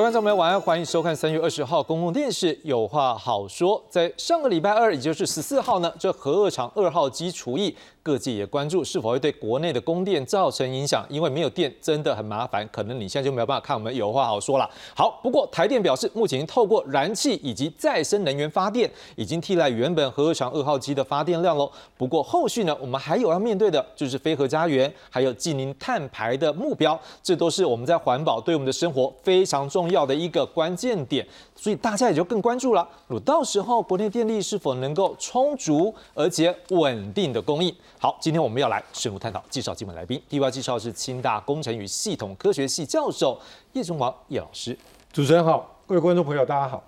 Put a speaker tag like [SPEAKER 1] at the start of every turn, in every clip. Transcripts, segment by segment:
[SPEAKER 1] 观众朋友，晚安，欢迎收看三月二十号公共电视《有话好说》。在上个礼拜二，也就是十四号呢，这核二厂二号机除役，各界也关注是否会对国内的供电造成影响，因为没有电真的很麻烦，可能你现在就没有办法看我们有话好说了。好，不过台电表示，目前透过燃气以及再生能源发电，已经替代原本核二厂二号机的发电量喽。不过后续呢，我们还有要面对的就是非核家园，还有近零碳排的目标，这都是我们在环保对我们的生活非常重要的一个关键点，所以大家也就更关注了。如到时候国内电力是否能够充足而且稳定的供应？好，今天我们要来深入探讨，介绍今晚来宾。第一位介绍是清大工程与系统科学系教授叶中王叶老师。
[SPEAKER 2] 主持人好，各位观众朋友大家好。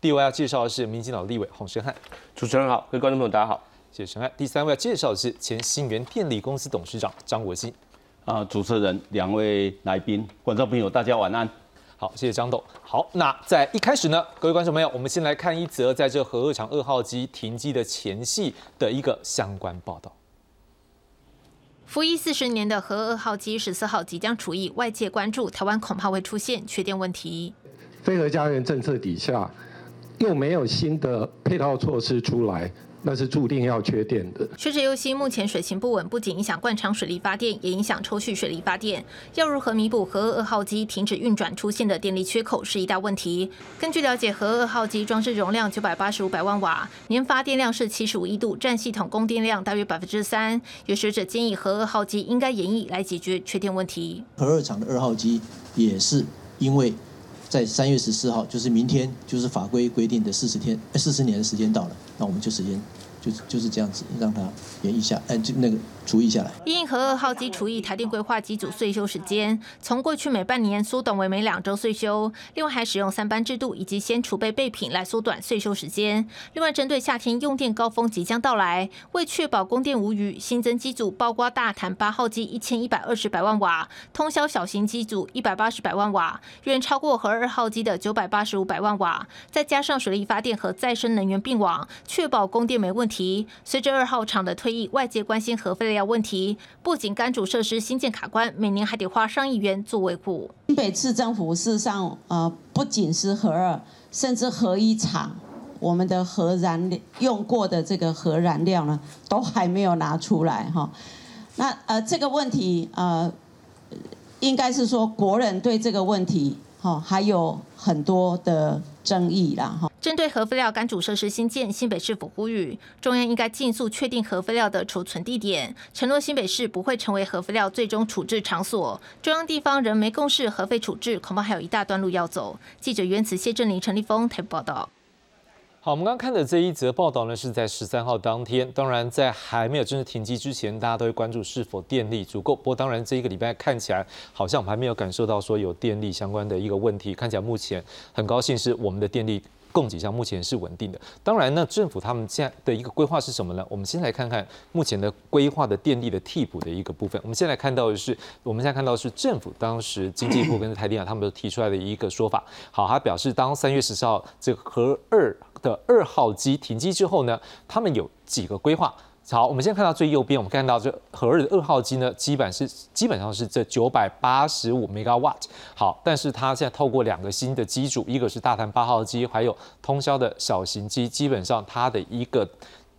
[SPEAKER 1] 第二位要介绍的是民进党立委洪生汉。
[SPEAKER 3] 主持人好，各位观众朋友大家好，
[SPEAKER 1] 谢谢生汉。第三位要介绍的是前新源电力公司董事长张国兴。
[SPEAKER 4] 啊，主持人、两位来宾、观众朋友大家晚安。
[SPEAKER 1] 好，谢谢张董。好，那在一开始呢，各位观众朋友，我们先来看一则在这核二厂二号机停机的前夕的一个相关报道。
[SPEAKER 5] 服役四十年的核二号机十四号即将除役，外界关注台湾恐怕会出现缺电问题。
[SPEAKER 2] 非核家园政策底下，又没有新的配套措施出来。那是注定要缺电的。
[SPEAKER 5] 学者忧心，目前水情不稳，不仅影响灌肠水力发电，也影响抽蓄水力发电。要如何弥补核二号机停止运转出现的电力缺口，是一大问题。根据了解，核二号机装置容量九百八十五百万瓦，年发电量是七十五亿度，占系统供电量大约百分之三。有学者建议，核二号机应该演绎来解决缺电问题。
[SPEAKER 6] 核二厂的二号机也是因为在三月十四号，就是明天，就是法规规定的四十天、四十年的时间到了，那我们就时间。就就是这样子，让它延一下，哎，就那个除役下来。
[SPEAKER 5] 因核二号机除役，台电规划机组岁休时间从过去每半年缩短为每两周岁休，另外还使用三班制度以及先储备备品来缩短岁休时间。另外，针对夏天用电高峰即将到来，为确保供电无虞，新增机组包括大潭八号机一千一百二十百万瓦，通宵小型机组一百八十百万瓦，远超过核二号机的九百八十五百万瓦，再加上水力发电和再生能源并网，确保供电没问。题随着二号厂的退役，外界关心核废料问题，不仅干主设施新建卡关，每年还得花上亿元做维护。
[SPEAKER 7] 新北市政府事实上，呃，不仅是核二，甚至核一厂，我们的核燃料用过的这个核燃料呢，都还没有拿出来哈。那呃，这个问题呃，应该是说国人对这个问题哈，还有很多的争议啦哈。
[SPEAKER 5] 针对核废料干主设施新建，新北市府呼吁中央应该尽速确定核废料的储存地点，承诺新北市不会成为核废料最终处置场所。中央地方仍没共识核废处置，恐怕还有一大段路要走。记者袁慈、谢振林、陈立峰台报道。
[SPEAKER 1] 好，我们刚刚看的这一则报道呢，是在十三号当天。当然，在还没有正式停机之前，大家都会关注是否电力足够。不过，当然这一个礼拜看起来，好像我们还没有感受到说有电力相关的一个问题。看起来目前很高兴是我们的电力。供给上目前是稳定的。当然呢，政府他们现在的一个规划是什么呢？我们先来看看目前的规划的电力的替补的一个部分。我们现在看到的是，我们现在看到是政府当时经济部跟台电啊，他们都提出来的一个说法。好，他表示，当三月十四号这个核二的二号机停机之后呢，他们有几个规划。好，我们先看到最右边，我们看到这核二的二号机呢，基本是基本上是这九百八十五 megawatt。好，但是它现在透过两个新的机组，一个是大潭八号机，还有通宵的小型机，基本上它的一个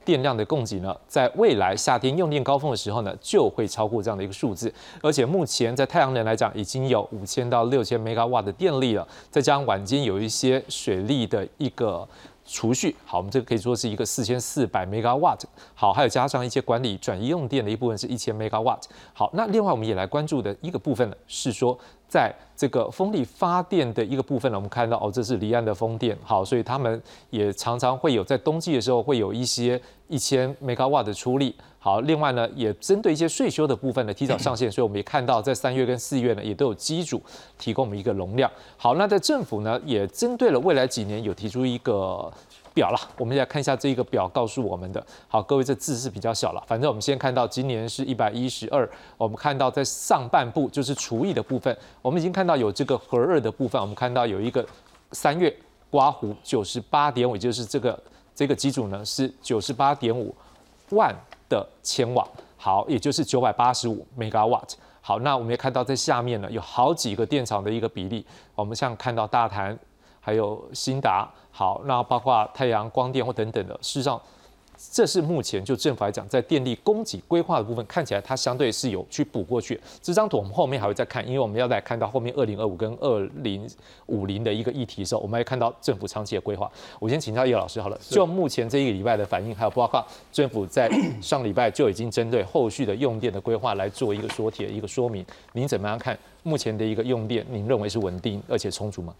[SPEAKER 1] 电量的供给呢，在未来夏天用电高峰的时候呢，就会超过这样的一个数字。而且目前在太阳能来讲，已经有五千到六千 megawatt 的电力了，再加上晚间有一些水力的一个。储蓄好，我们这个可以说是一个四千四百 megawatt。好，还有加上一些管理转移用电的一部分是一千 megawatt。好，那另外我们也来关注的一个部分呢，是说在这个风力发电的一个部分呢，我们看到哦，这是离岸的风电。好，所以他们也常常会有在冬季的时候会有一些一千 megawatt 的出力。好，另外呢，也针对一些税收的部分呢，提早上线，所以我们也看到在三月跟四月呢，也都有机组提供我们一个容量。好，那在政府呢，也针对了未来几年有提出一个表了，我们来看一下这个表告诉我们的。好，各位这字是比较小了，反正我们先看到今年是一百一十二，我们看到在上半部就是除以的部分，我们已经看到有这个核二的部分，我们看到有一个三月刮胡九十八点五，就是这个这个机组呢是九十八点五万。的千瓦，好，也就是九百八十五 megawatt。好，那我们也看到在下面呢，有好几个电厂的一个比例。我们像看到大潭，还有新达，好，那包括太阳光电或等等的，事实上。这是目前就政府来讲，在电力供给规划的部分，看起来它相对是有去补过去。这张图我们后面还会再看，因为我们要来看到后面二零二五跟二零五零的一个议题的时候，我们会看到政府长期的规划。我先请教叶老师好了，就目前这一个礼拜的反应，还有包括政府在 上礼拜就已经针对后续的用电的规划来做一个说帖、一个说明。您怎么样看目前的一个用电？您认为是稳定而且充足吗？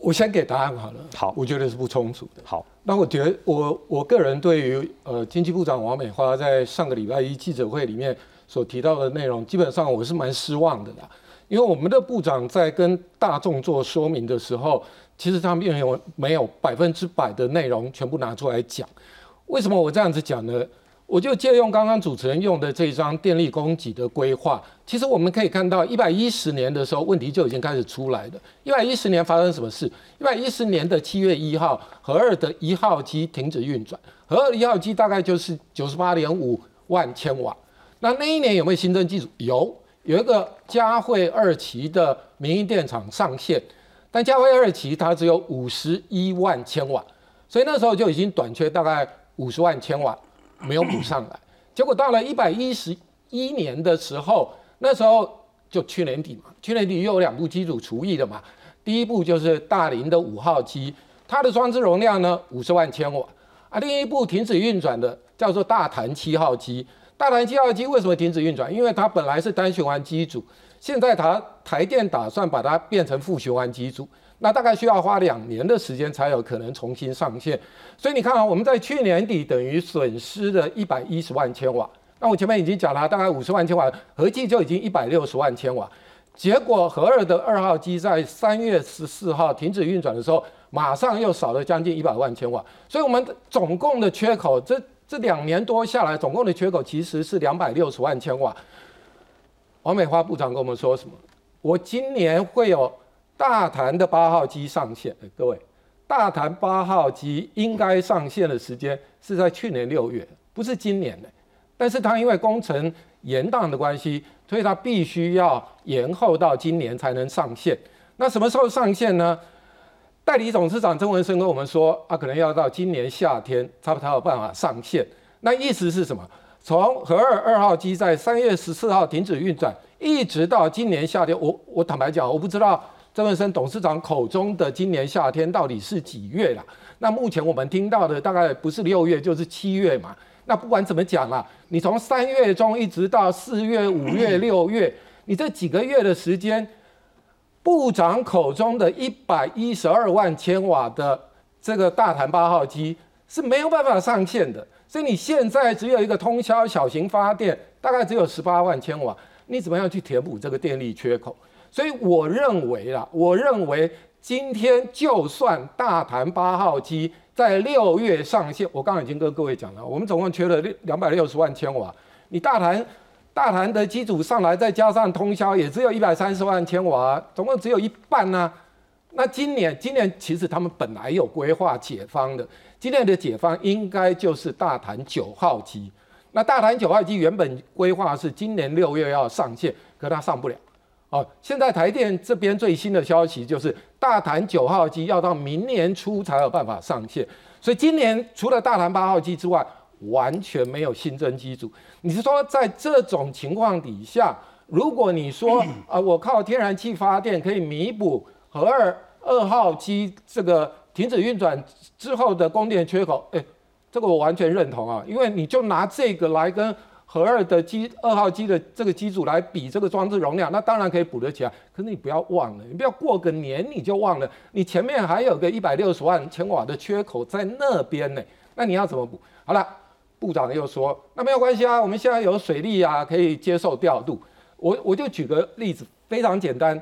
[SPEAKER 2] 我先给答案好了。
[SPEAKER 1] 好，
[SPEAKER 2] 我觉得是不充足的。
[SPEAKER 1] 好，
[SPEAKER 2] 那我觉得我我个人对于呃经济部长王美花在上个礼拜一记者会里面所提到的内容，基本上我是蛮失望的啦。因为我们的部长在跟大众做说明的时候，其实他并没有没有百分之百的内容全部拿出来讲。为什么我这样子讲呢？我就借用刚刚主持人用的这张电力供给的规划，其实我们可以看到，一百一十年的时候问题就已经开始出来了。一百一十年发生什么事？一百一十年的七月一号，核二的一号机停止运转，核二一号机大概就是九十八点五万千瓦。那那一年有没有新增机组？有，有一个嘉惠二期的民营电厂上线，但嘉惠二期它只有五十一万千瓦，所以那时候就已经短缺大概五十万千瓦。没有补上来，结果到了一百一十一年的时候，那时候就去年底嘛，去年底又有两部机组除役的嘛。第一部就是大林的五号机，它的装置容量呢五十万千瓦啊。另一部停止运转的叫做大潭七号机，大潭七号机为什么停止运转？因为它本来是单循环机组，现在它台电打算把它变成负循环机组。那大概需要花两年的时间才有可能重新上线，所以你看啊，我们在去年底等于损失了一百一十万千瓦。那我前面已经讲了，大概五十万千瓦，合计就已经一百六十万千瓦。结果核二的二号机在三月十四号停止运转的时候，马上又少了将近一百万千瓦。所以我们总共的缺口，这这两年多下来，总共的缺口其实是两百六十万千瓦。王美花部长跟我们说什么？我今年会有。大潭的八号机上线，各位，大潭八号机应该上线的时间是在去年六月，不是今年的。但是它因为工程延宕的关系，所以它必须要延后到今年才能上线。那什么时候上线呢？代理董事长曾文生跟我们说，啊，可能要到今年夏天，他才有办法上线。那意思是什么？从核二二号机在三月十四号停止运转，一直到今年夏天，我我坦白讲，我不知道。曾文生董事长口中的今年夏天到底是几月了？那目前我们听到的大概不是六月就是七月嘛。那不管怎么讲啊，你从三月中一直到四月、五月、六月，你这几个月的时间，部长口中的一百一十二万千瓦的这个大潭八号机是没有办法上线的。所以你现在只有一个通宵小型发电，大概只有十八万千瓦，你怎么样去填补这个电力缺口？所以我认为啦，我认为今天就算大潭八号机在六月上线，我刚刚已经跟各位讲了，我们总共缺了六两百六十万千瓦。你大潭大潭的机组上来，再加上通宵，也只有一百三十万千瓦，总共只有一半呢。那今年今年其实他们本来有规划解方的，今年的解方应该就是大潭九号机。那大潭九号机原本规划是今年六月要上线，可它上不了。哦，现在台电这边最新的消息就是，大潭九号机要到明年初才有办法上线，所以今年除了大潭八号机之外，完全没有新增机组。你是说在这种情况底下，如果你说 啊，我靠天然气发电可以弥补核二二号机这个停止运转之后的供电缺口，哎，这个我完全认同啊，因为你就拿这个来跟。核二的机二号机的这个机组来比这个装置容量，那当然可以补得起来。可是你不要忘了，你不要过个年你就忘了，你前面还有个一百六十万千瓦的缺口在那边呢。那你要怎么补？好了，部长又说，那没有关系啊，我们现在有水利啊，可以接受调度。我我就举个例子，非常简单，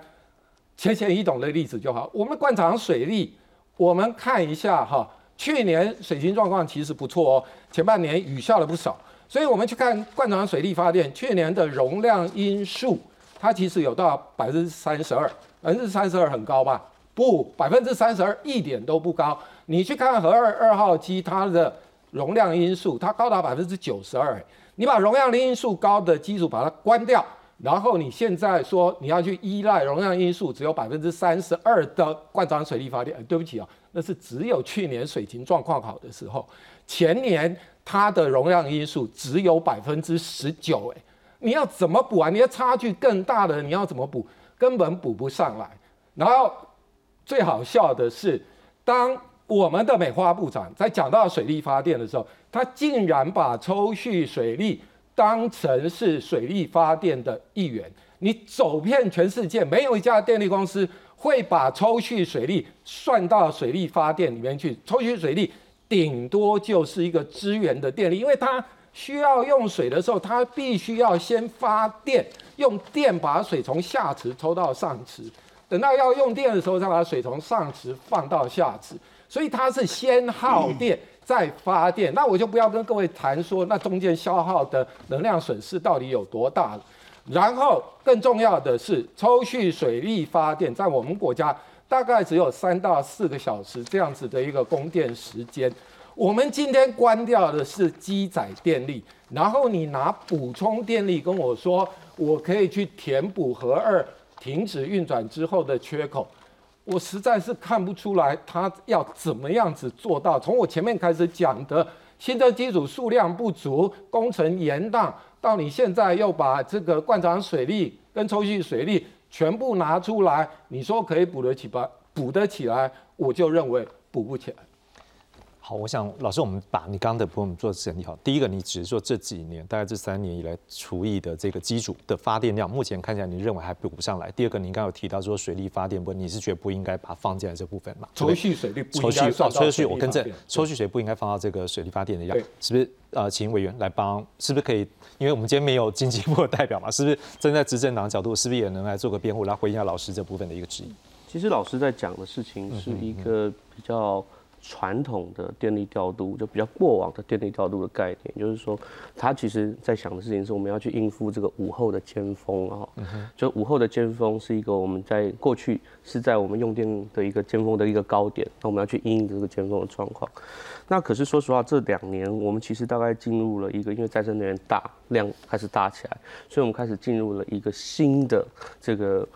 [SPEAKER 2] 浅显易懂的例子就好。我们灌肠水利，我们看一下哈，去年水情状况其实不错哦，前半年雨下了不少。所以我们去看灌肠水利发电去年的容量因数，它其实有到百分之三十二，百分之三十二很高吧？不，百分之三十二一点都不高。你去看核二二号机，它的容量因数它高达百分之九十二。你把容量因素高的机组把它关掉，然后你现在说你要去依赖容量因素只有百分之三十二的灌装水力发电，对不起啊，那是只有去年水情状况好的时候，前年它的容量因素只有百分之十九，哎，你要怎么补啊？你要差距更大的，你要怎么补？根本补不上来。然后最好笑的是，当我们的美花部长在讲到水力发电的时候，他竟然把抽蓄水利。当成是水力发电的一员，你走遍全世界，没有一家电力公司会把抽蓄水利算到水力发电里面去。抽蓄水利顶多就是一个支援的电力，因为它需要用水的时候，它必须要先发电，用电把水从下池抽到上池，等到要用电的时候，再把水从上池放到下池，所以它是先耗电。再发电，那我就不要跟各位谈说那中间消耗的能量损失到底有多大了。然后更重要的是，抽蓄水力发电在我们国家大概只有三到四个小时这样子的一个供电时间。我们今天关掉的是机载电力，然后你拿补充电力跟我说，我可以去填补核二停止运转之后的缺口。我实在是看不出来他要怎么样子做到。从我前面开始讲的新增机组数量不足、工程延宕，到你现在又把这个灌肠水利跟抽蓄水利全部拿出来，你说可以补得起吧？补得起来，我就认为补不起来。
[SPEAKER 1] 好，我想老师，我们把你刚刚的部分做整理好。第一个，你只是说这几年，大概这三年以来，除以的这个机组的发电量，目前看起来你认为还补不上来。第二个，你刚刚有提到说水力发电部分，你是觉得不应该把它放进来这部分嘛？
[SPEAKER 2] 抽蓄水力不应该放
[SPEAKER 1] 抽蓄，我跟正，抽蓄水不应该放到这个水力发电的样，是不是？呃，请委员来帮，是不是可以？因为我们今天没有经济部的代表嘛，是不是站在执政党角度，是不是也能来做个辩护，来回应一下老师这部分的一个质疑？
[SPEAKER 3] 其实老师在讲的事情是一个比较。传统的电力调度就比较过往的电力调度的概念，就是说，他其实在想的事情是，我们要去应付这个午后的尖峰啊，就午后的尖峰是一个我们在过去是在我们用电的一个尖峰的一个高点，那我们要去应这个尖峰的状况。那可是说实话，这两年我们其实大概进入了一个，因为再生能源大量开始大起来，所以我们开始进入了一个新的这个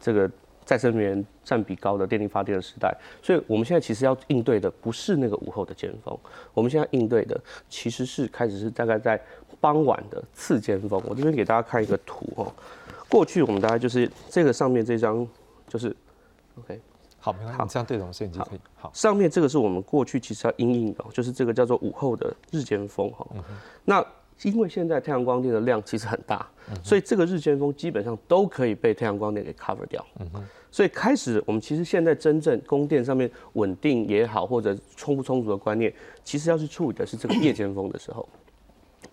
[SPEAKER 3] 这个。再生能源占比高的电力发电的时代，所以我们现在其实要应对的不是那个午后的尖峰，我们现在应对的其实是开始是大概在傍晚的次尖峰。我这边给大家看一个图哦，过去我们大概就是这个上面这张就是，OK，
[SPEAKER 1] 好，没关系，这样对着摄影机可以。好，
[SPEAKER 3] 上面这个是我们过去其实要应应的，就是这个叫做午后的日尖峰哈。那因为现在太阳光电的量其实很大，所以这个日间风基本上都可以被太阳光电给 cover 掉。所以开始，我们其实现在真正供电上面稳定也好，或者充不充足的观念，其实要去处理的是这个夜间风的时候。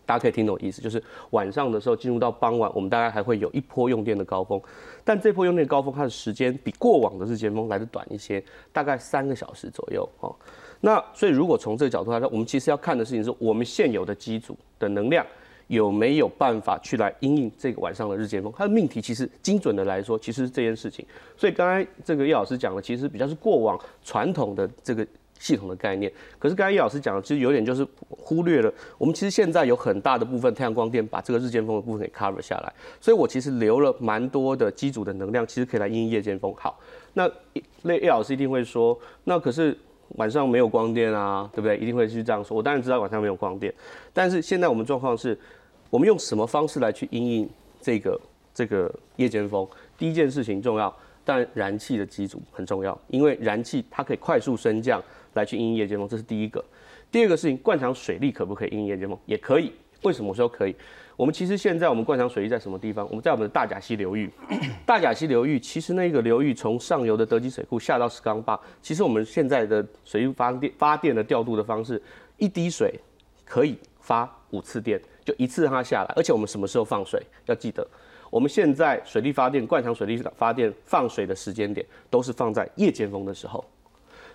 [SPEAKER 3] 大家可以听懂我意思，就是晚上的时候进入到傍晚，我们大概还会有一波用电的高峰，但这波用电高峰它的时间比过往的日间风来的短一些，大概三个小时左右哦。那所以如果从这个角度来说，我们其实要看的事情是我们现有的机组的能量。有没有办法去来应应这个晚上的日间风？它的命题其实精准的来说，其实是这件事情。所以刚才这个叶老师讲的，其实比较是过往传统的这个系统的概念。可是刚才叶老师讲的，其实有点就是忽略了，我们其实现在有很大的部分太阳光电把这个日间风的部分给 cover 下来。所以我其实留了蛮多的机组的能量，其实可以来应夜间风。好，那那叶老师一定会说，那可是晚上没有光电啊，对不对？一定会去这样说。我当然知道晚上没有光电，但是现在我们状况是。我们用什么方式来去应应这个这个夜间风？第一件事情重要，但燃气的机组很重要，因为燃气它可以快速升降来去应夜间风，这是第一个。第二个事情，灌肠水利可不可以应夜间风？也可以。为什么说可以？我们其实现在我们灌肠水利在什么地方？我们在我们的大甲溪流域。大甲溪流域其实那个流域从上游的德基水库下到石冈坝，其实我们现在的水利发电发电的调度的方式，一滴水可以发五次电。就一次让它下来，而且我们什么时候放水？要记得，我们现在水力发电、灌肠水力发电放水的时间点都是放在夜间风的时候。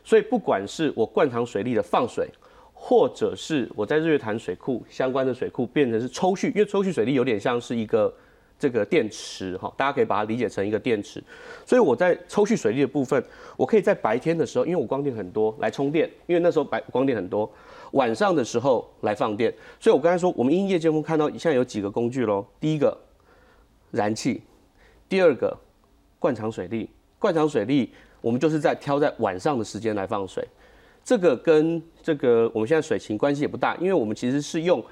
[SPEAKER 3] 所以不管是我灌肠水力的放水，或者是我在日月潭水库相关的水库变成是抽蓄，因为抽蓄水力有点像是一个这个电池哈，大家可以把它理解成一个电池。所以我在抽蓄水力的部分，我可以在白天的时候，因为我光电很多来充电，因为那时候白光电很多。晚上的时候来放电，所以我刚才说，我们因夜间风看到现在有几个工具喽。第一个，燃气，第二个灌肠水利，灌肠水利我们就是在挑在晚上的时间来放水，这个跟这个我们现在水情关系也不大，因为我们其实是用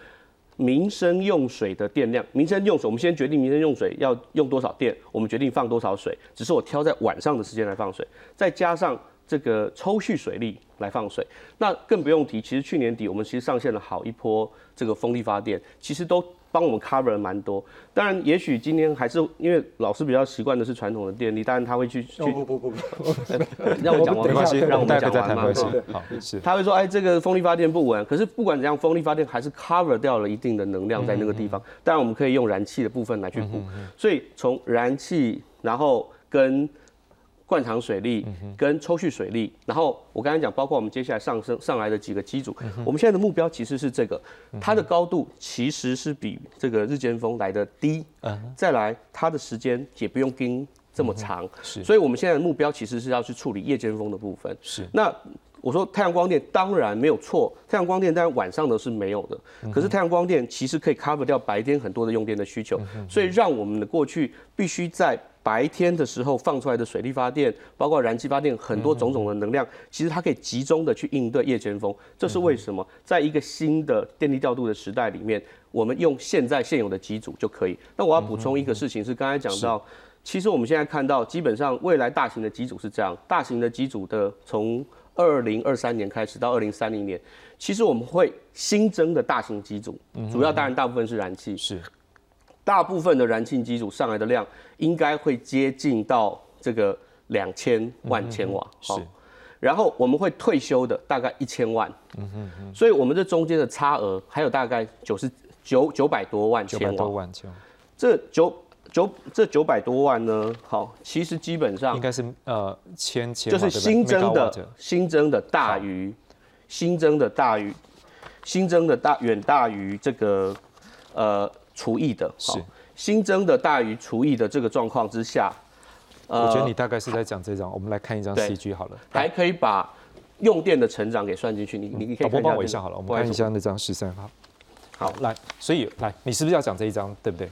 [SPEAKER 3] 民生用水的电量，民生用水我们先决定民生用水要用多少电，我们决定放多少水，只是我挑在晚上的时间来放水，再加上这个抽蓄水利来放水，那更不用提，其实去年底我们其实上线了好一波这个风力发电，其实都。帮我们 cover 了蛮多，当然，也许今天还是因为老师比较习惯的是传统的电力，当然他会去去
[SPEAKER 2] 不不不不，
[SPEAKER 3] 让 我讲完，
[SPEAKER 1] 没关系，
[SPEAKER 3] 让我们讲
[SPEAKER 1] 完
[SPEAKER 3] 嘛。
[SPEAKER 1] 好，是。
[SPEAKER 3] 他会说，哎，这个风力发电不稳，可是不管怎样，风力发电还是 cover 掉了一定的能量在那个地方。当然，我们可以用燃气的部分来去补。所以从燃气，然后跟灌肠水利跟抽蓄水利，然后我刚才讲，包括我们接下来上升上来的几个机组，我们现在的目标其实是这个，它的高度其实是比这个日间风来的低，再来它的时间也不用盯这么长，是，所以我们现在的目标其实是要去处理夜间风的部分，
[SPEAKER 1] 是。
[SPEAKER 3] 那我说太阳光电当然没有错，太阳光电当然晚上的是没有的，可是太阳光电其实可以 cover 掉白天很多的用电的需求，所以让我们的过去必须在。白天的时候放出来的水力发电，包括燃气发电，很多种种的能量，其实它可以集中的去应对夜间风。这是为什么？在一个新的电力调度的时代里面，我们用现在现有的机组就可以。那我要补充一个事情是，刚才讲到，其实我们现在看到，基本上未来大型的机组是这样，大型的机组的从二零二三年开始到二零三零年，其实我们会新增的大型机组，主要当然大部分是燃气
[SPEAKER 1] 是。
[SPEAKER 3] 大部分的燃气机组上来的量应该会接近到这个两千万千瓦，好，然后我们会退休的大概一千万，嗯哼。哼，所以我们这中间的差额还有大概九十九九百多万千瓦，这九九这九百多万呢，好，其实基本上
[SPEAKER 1] 应该是呃千千
[SPEAKER 3] 就是新增的新增的大于新增的大于新增的大远大于这个呃。除以的，
[SPEAKER 1] 是
[SPEAKER 3] 新增的大于除以的这个状况之下，
[SPEAKER 1] 呃，我觉得你大概是在讲这张，我们来看一张 CG 好了，
[SPEAKER 3] 还可以把用电的成长给算进去。你你可以
[SPEAKER 1] 帮我一下好了，我们看一下那张十三号。好，来，所以来，你是不是要讲这一张，对不对？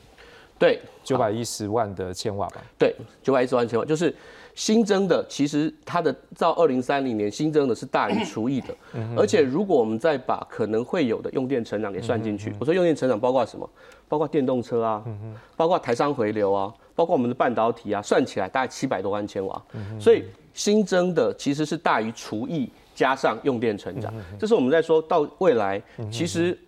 [SPEAKER 3] 对，
[SPEAKER 1] 九百一十万的千瓦吧？
[SPEAKER 3] 对，九百一十万千瓦就是。新增的其实它的到二零三零年新增的是大于除以的，而且如果我们再把可能会有的用电成长给算进去，我说用电成长包括什么？包括电动车啊，包括台商回流啊，包括我们的半导体啊，算起来大概七百多万千瓦，所以新增的其实是大于除以加上用电成长，这是我们在说到未来其实。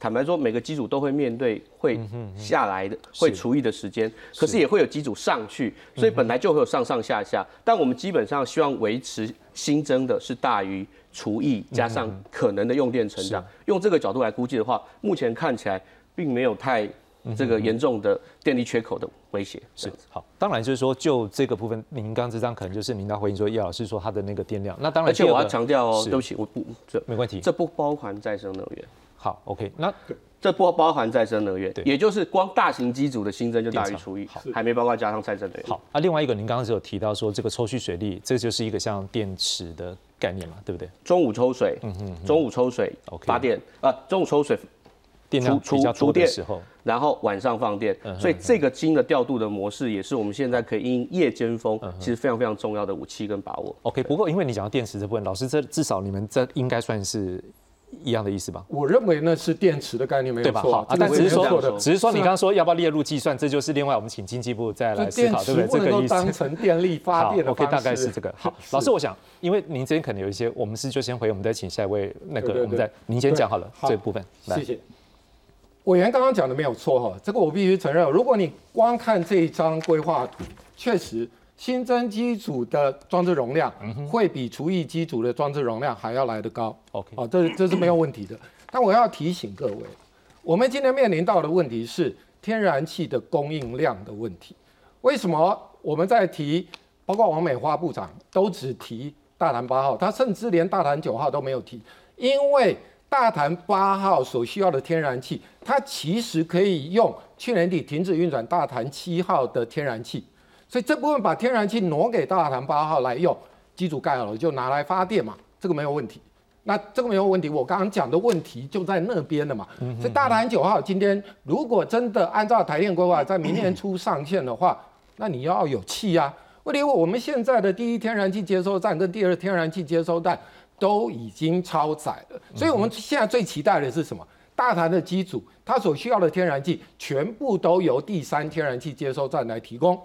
[SPEAKER 3] 坦白说，每个机组都会面对会下来的、会除役的时间，可是也会有机组上去，所以本来就会有上上下下。但我们基本上希望维持新增的是大于除役加上可能的用电成长。用这个角度来估计的话，目前看起来并没有太这个严重的电力缺口的威胁。
[SPEAKER 1] 是好，当然就是说，就这个部分，您刚这张可能就是您要回应说，叶老师说他的那个电量。那当然，
[SPEAKER 3] 而且我要强调哦，对不起，我不
[SPEAKER 1] 这没问题，
[SPEAKER 3] 这不包含再生能源。
[SPEAKER 1] 好，OK，那
[SPEAKER 3] 这不包含再生能源，也就是光大型机组的新增就大于除以，好，还没包括加上再生能源。
[SPEAKER 1] 好，那另外一个您刚刚是有提到说这个抽蓄水利，这就是一个像电池的概念嘛，对不对？
[SPEAKER 3] 中午抽水，嗯哼，中午抽水发电，啊，中午抽水，
[SPEAKER 1] 电量比较多的时候，
[SPEAKER 3] 然后晚上放电，所以这个金的调度的模式也是我们现在可以因夜间风，其实非常非常重要的武器跟把握。
[SPEAKER 1] OK，不过因为你讲到电池这部分，老师这至少你们这应该算是。一样的意思吧？
[SPEAKER 2] 我认为那是电池的概念没有错
[SPEAKER 1] 啊，但只是说，只是说你刚刚说要不要列入计算，这就是另外我们请经济部再来思考，对不对？
[SPEAKER 2] 这个意思。当成电力发电的
[SPEAKER 1] OK，大概是这个。好，老师，我想，因为您这边可能有一些，我们是就先回，我们再请下一位那个，我们再您先讲好了这部分。
[SPEAKER 2] 谢谢。委员刚刚讲的没有错哈，这个我必须承认。如果你光看这一张规划图，确实。新增机组的装置容量会比除以机组的装置容量还要来得高。
[SPEAKER 1] OK，
[SPEAKER 2] 好，这这是没有问题的。但我要提醒各位，我们今天面临到的问题是天然气的供应量的问题。为什么我们在提，包括王美花部长都只提大潭八号，他甚至连大潭九号都没有提，因为大潭八号所需要的天然气，它其实可以用去年底停止运转大潭七号的天然气。所以这部分把天然气挪给大潭八号来用，机组盖好了就拿来发电嘛，这个没有问题。那这个没有问题。我刚刚讲的问题就在那边了嘛。所以大潭九号今天如果真的按照台电规划在明年初上线的话，那你要有气啊。问题我们现在的第一天然气接收站跟第二天然气接收站都已经超载了，所以我们现在最期待的是什么？大潭的机组它所需要的天然气全部都由第三天然气接收站来提供。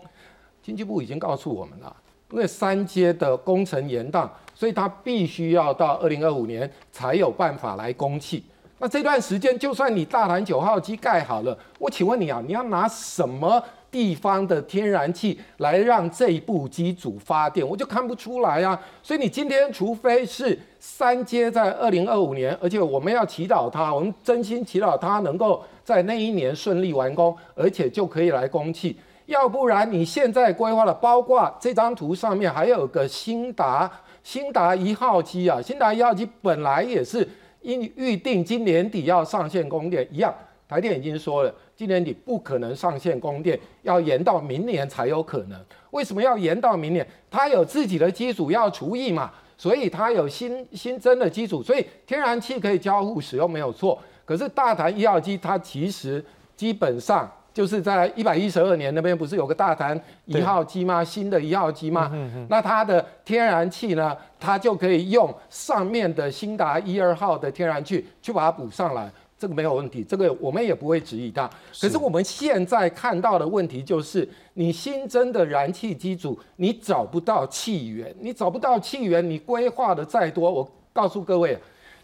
[SPEAKER 2] 经济部已经告诉我们了，因为三阶的工程延宕，所以它必须要到二零二五年才有办法来供气。那这段时间，就算你大潭九号机盖好了，我请问你啊，你要拿什么地方的天然气来让这一部机组发电？我就看不出来啊。所以你今天除非是三阶在二零二五年，而且我们要祈祷它，我们真心祈祷它能够在那一年顺利完工，而且就可以来供气。要不然你现在规划的，包括这张图上面还有个新达新达一号机啊，新达一号机本来也是因预定今年底要上线供电一样，台电已经说了，今年底不可能上线供电，要延到明年才有可能。为什么要延到明年？它有自己的机组要除役嘛，所以它有新新增的机组，所以天然气可以交互使用没有错。可是大潭一号机它其实基本上。就是在一百一十二年那边不是有个大潭一号机吗？新的一号机吗？那它的天然气呢，它就可以用上面的新达一二号的天然气去把它补上来，这个没有问题，这个我们也不会质疑它。可是我们现在看到的问题就是，你新增的燃气机组，你找不到气源，你找不到气源，你规划的再多，我告诉各位。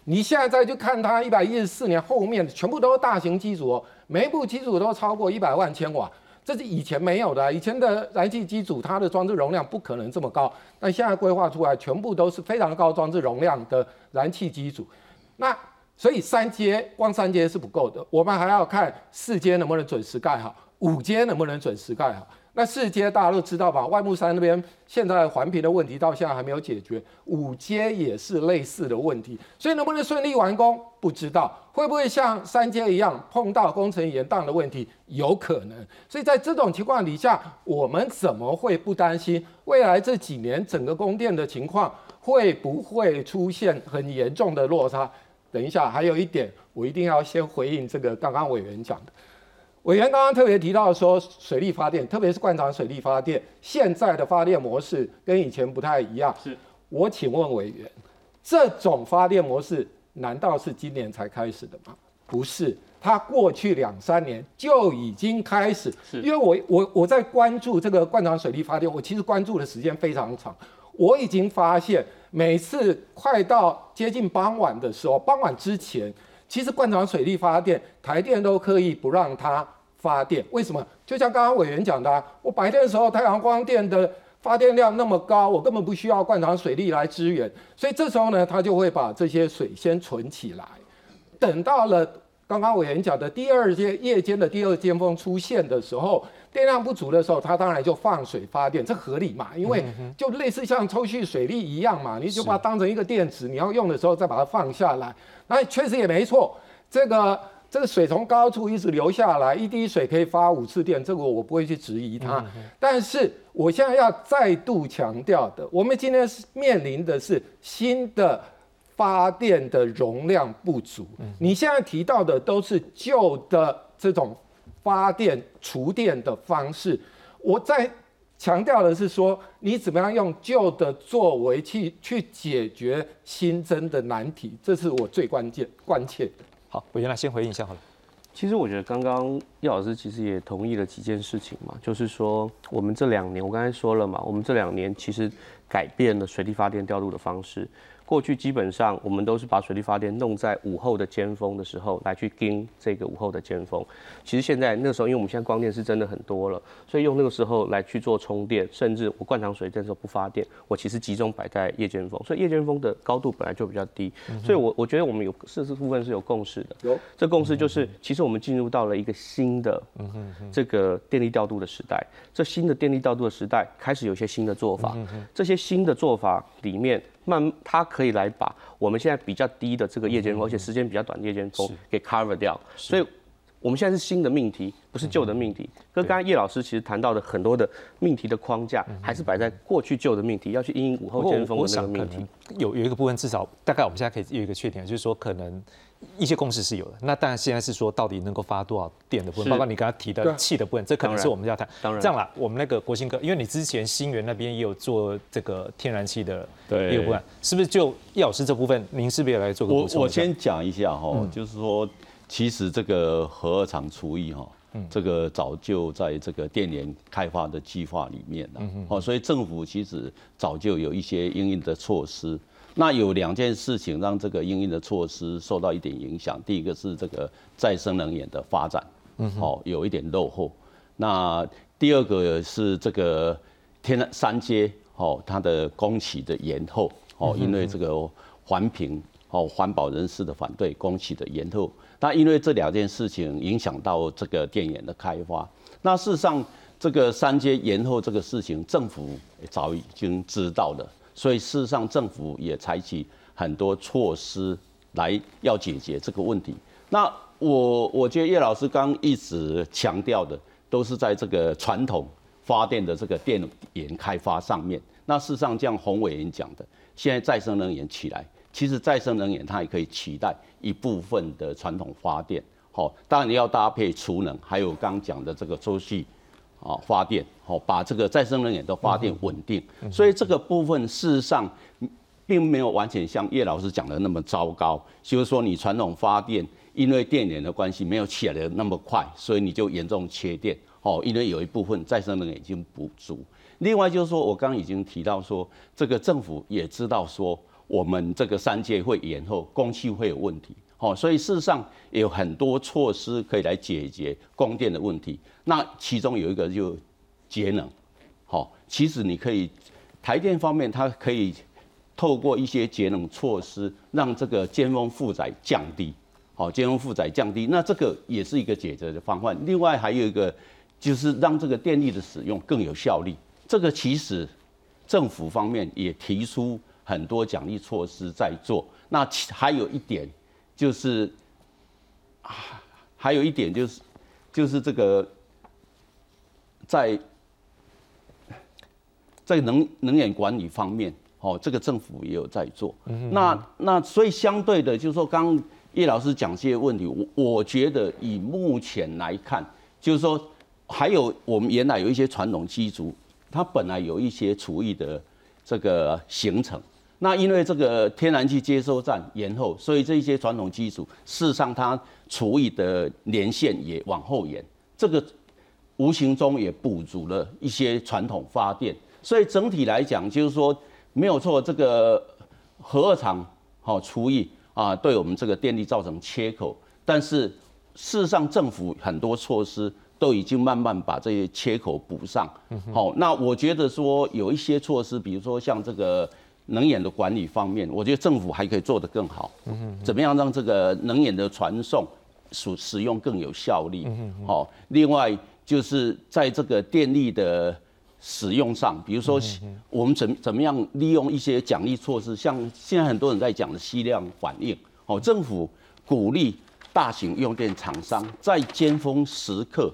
[SPEAKER 2] 你现在就看它一百一十四年后面全部都是大型机组哦，每一部机组都超过一百万千瓦，这是以前没有的。以前的燃气机组它的装置容量不可能这么高，但现在规划出来全部都是非常高装置容量的燃气机组。那所以三阶光三阶是不够的，我们还要看四阶能不能准时盖好，五阶能不能准时盖好。那四阶大家都知道吧？外木山那边现在环评的问题到现在还没有解决，五阶也是类似的问题，所以能不能顺利完工不知道，会不会像三阶一样碰到工程延宕的问题，有可能。所以在这种情况底下，我们怎么会不担心未来这几年整个供电的情况会不会出现很严重的落差？等一下，还有一点，我一定要先回应这个刚刚委员讲的。委员刚刚特别提到说，水力发电，特别是灌肠水力发电，现在的发电模式跟以前不太一样。
[SPEAKER 4] 是，
[SPEAKER 2] 我请问委员，这种发电模式难道是今年才开始的吗？不是，它过去两三年就已经开始。
[SPEAKER 4] 是，
[SPEAKER 2] 因为我我我在关注这个灌肠水力发电，我其实关注的时间非常长。我已经发现，每次快到接近傍晚的时候，傍晚之前，其实灌肠水力发电，台电都刻意不让它。发电为什么？就像刚刚委员讲的，我白天的时候太阳光电的发电量那么高，我根本不需要灌肠水力来支援，所以这时候呢，它就会把这些水先存起来，等到了刚刚委员讲的第二阶夜间的第二尖峰出现的时候，电量不足的时候，它当然就放水发电，这合理嘛？因为就类似像抽蓄水利一样嘛，你就把它当成一个电池，你要用的时候再把它放下来，那确实也没错，这个。这个水从高处一直流下来，一滴水可以发五次电，这个我不会去质疑它。但是我现在要再度强调的，我们今天是面临的是新的发电的容量不足。你现在提到的都是旧的这种发电储电的方式。我在强调的是说，你怎么样用旧的作为去去解决新增的难题，这是我最关键关切的。
[SPEAKER 1] 好，我原来先回应一下好了。
[SPEAKER 3] 其实我觉得刚刚叶老师其实也同意了几件事情嘛，就是说我们这两年，我刚才说了嘛，我们这两年其实改变了水力发电调度的方式。过去基本上我们都是把水力发电弄在午后的尖峰的时候来去盯这个午后的尖峰。其实现在那时候，因为我们现在光电是真的很多了，所以用那个时候来去做充电，甚至我灌肠水这时候不发电，我其实集中摆在夜间峰。所以夜间峰的高度本来就比较低，所以我我觉得我们有四四部分是有共识的。
[SPEAKER 2] 有
[SPEAKER 3] 这共识就是，其实我们进入到了一个新的这个电力调度的时代。这新的电力调度的时代开始有一些新的做法，这些新的做法里面。慢，它可以来把我们现在比较低的这个夜间风，而且时间比较短的夜间风给 cover 掉。所以我们现在是新的命题，不是旧的命题。跟刚刚叶老师其实谈到的很多的命题的框架，还是摆在过去旧的命题，要去应午后尖峰的那个命题。
[SPEAKER 1] 有有一个部分，至少大概我们现在可以有一个确定，就是说可能。一些共识是有的，那当然现在是说到底能够发多少电的部分，包括你刚刚提的气的部分，这可能是我们要谈。
[SPEAKER 3] 当然，
[SPEAKER 1] 这样啦，我们那个国兴哥，因为你之前新源那边也有做这个天然气的一个部分，是不是就叶老师这部分，您是不是也来做个补充？
[SPEAKER 4] 我我先讲一下哈，就是说，其实这个核二厂除役哈，这个早就在这个电联开发的计划里面了，哦，所以政府其实早就有一些应应的措施。那有两件事情让这个应用的措施受到一点影响。第一个是这个再生能源的发展，嗯，好，有一点落后。那第二个是这个天然三阶，哦，它的工期的延后，哦，因为这个环评，哦，环保人士的反对，工期的延后。那因为这两件事情影响到这个电源的开发。那事实上，这个三阶延后这个事情，政府早已经知道了。所以事实上，政府也采取很多措施来要解决这个问题。那我我觉得叶老师刚一直强调的，都是在这个传统发电的这个电源开发上面。那事实上，像洪伟员讲的，现在再生能源起来，其实再生能源它也可以取代一部分的传统发电。好，当然你要搭配储能，还有刚讲的这个周期。啊，发电好，把这个再生能源的发电稳定，所以这个部分事实上并没有完全像叶老师讲的那么糟糕。就是说，你传统发电因为电源的关系没有起来的那么快，所以你就严重缺电。哦，因为有一部分再生能源已经不足。另外就是说，我刚刚已经提到说，这个政府也知道说，我们这个三阶会延后，供气会有问题。好，所以事实上有很多措施可以来解决供电的问题。那其中有一个就节能。好，其实你可以台电方面，它可以透过一些节能措施，让这个尖峰负载降低。好，尖峰负载降低，那这个也是一个解决的方案。另外还有一个就是让这个电力的使用更有效率。这个其实政府方面也提出很多奖励措施在做。那其还有一点。就是啊，还有一点就是，就是这个在在能能源管理方面，哦，这个政府也有在做。那那所以相对的，就是说，刚叶老师讲这些问题，我我觉得以目前来看，就是说，还有我们原来有一些传统机组，它本来有一些厨艺的这个形成。那因为这个天然气接收站延后，所以这些传统基础事实上它除以的年限也往后延，这个无形中也补足了一些传统发电。所以整体来讲，就是说没有错，这个核二厂好除以啊，对我们这个电力造成缺口。但是事实上，政府很多措施都已经慢慢把这些缺口补上。好，那我觉得说有一些措施，比如说像这个。能源的管理方面，我觉得政府还可以做得更好。嗯怎么样让这个能源的传送使使用更有效率？嗯好，另外就是在这个电力的使用上，比如说我们怎怎么样利用一些奖励措施，像现在很多人在讲的吸量反应。哦，政府鼓励大型用电厂商在尖峰时刻，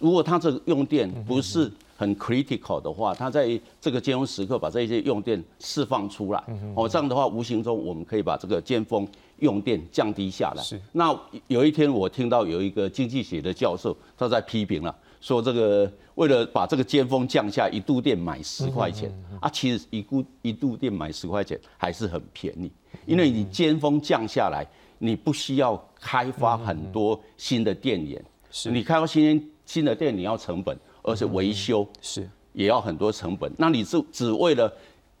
[SPEAKER 4] 如果它这个用电不是。很 critical 的话，它在这个尖峰时刻把这些用电释放出来，哦，这样的话无形中我们可以把这个尖峰用电降低下来。是。那有一天我听到有一个经济学的教授他在批评了，说这个为了把这个尖峰降下，一度电买十块钱啊，其实一度一度电买十块钱还是很便宜，因为你尖峰降下来，你不需要开发很多新的电源，是你开发新新的电你要成本。而且维修
[SPEAKER 1] 是
[SPEAKER 4] 也要很多成本，那你是只为了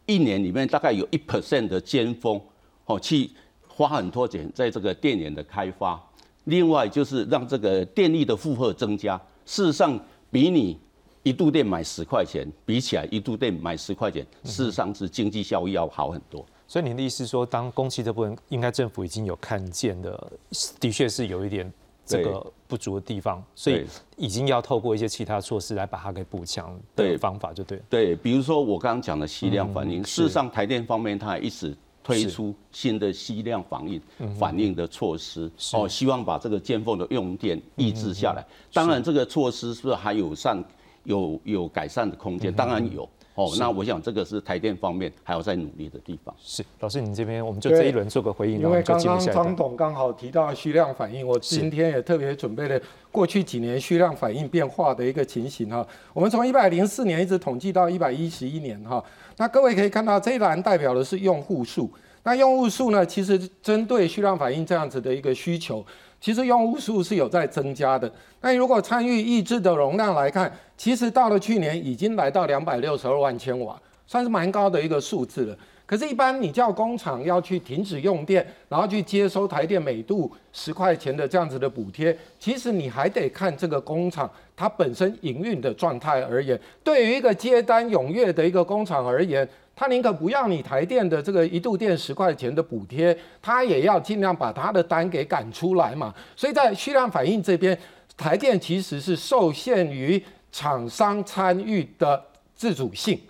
[SPEAKER 4] 一年里面大概有一 percent 的尖峰，哦，去花很多钱在这个电源的开发，另外就是让这个电力的负荷增加。事实上，比你一度电买十块钱比起来，一度电买十块钱，事实上是经济效益要好很多。
[SPEAKER 1] 所以您的意思说，当工期这部分，应该政府已经有看见的，的确是有一点。这个不足的地方，所以已经要透过一些其他措施来把它给补强的方法，就对。
[SPEAKER 4] 对，比如说我刚刚讲的吸量反应，事实上台电方面它一直推出新的吸量反应反应的措施，哦，希望把这个尖峰的用电抑制下来。当然，这个措施是不是还有善有有改善的空间？当然有。哦，那我想这个是台电方面还要再努力的地方。
[SPEAKER 1] 是，老师，你这边我们就这一轮做个回应，
[SPEAKER 2] 因为刚刚张董刚好提到虚量反应，我今天也特别准备了过去几年虚量反应变化的一个情形哈。我们从一百零四年一直统计到一百一十一年哈，那各位可以看到这一栏代表的是用户数，那用户数呢，其实针对虚量反应这样子的一个需求。其实用户数是有在增加的。那如果参与抑制的容量来看，其实到了去年已经来到两百六十二万千瓦，算是蛮高的一个数字了。可是，一般你叫工厂要去停止用电，然后去接收台电每度十块钱的这样子的补贴，其实你还得看这个工厂它本身营运的状态而言。对于一个接单踊跃的一个工厂而言，他宁可不要你台电的这个一度电十块钱的补贴，他也要尽量把他的单给赶出来嘛。所以在虚量反应这边，台电其实是受限于厂商参与的自主性。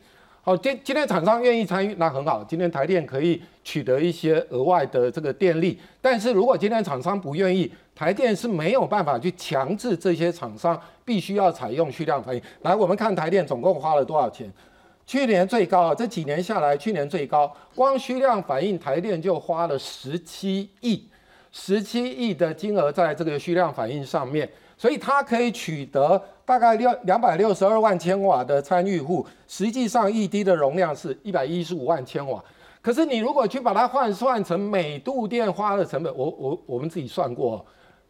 [SPEAKER 2] 好，今今天厂商愿意参与，那很好。今天台电可以取得一些额外的这个电力，但是如果今天厂商不愿意，台电是没有办法去强制这些厂商必须要采用虚量反应。来，我们看台电总共花了多少钱？去年最高啊，这几年下来，去年最高，光虚量反应台电就花了十七亿，十七亿的金额在这个虚量反应上面，所以它可以取得大概六两百六十二万千瓦的参与户，实际上一滴的容量是一百一十五万千瓦。可是你如果去把它换算成每度电花的成本，我我我们自己算过。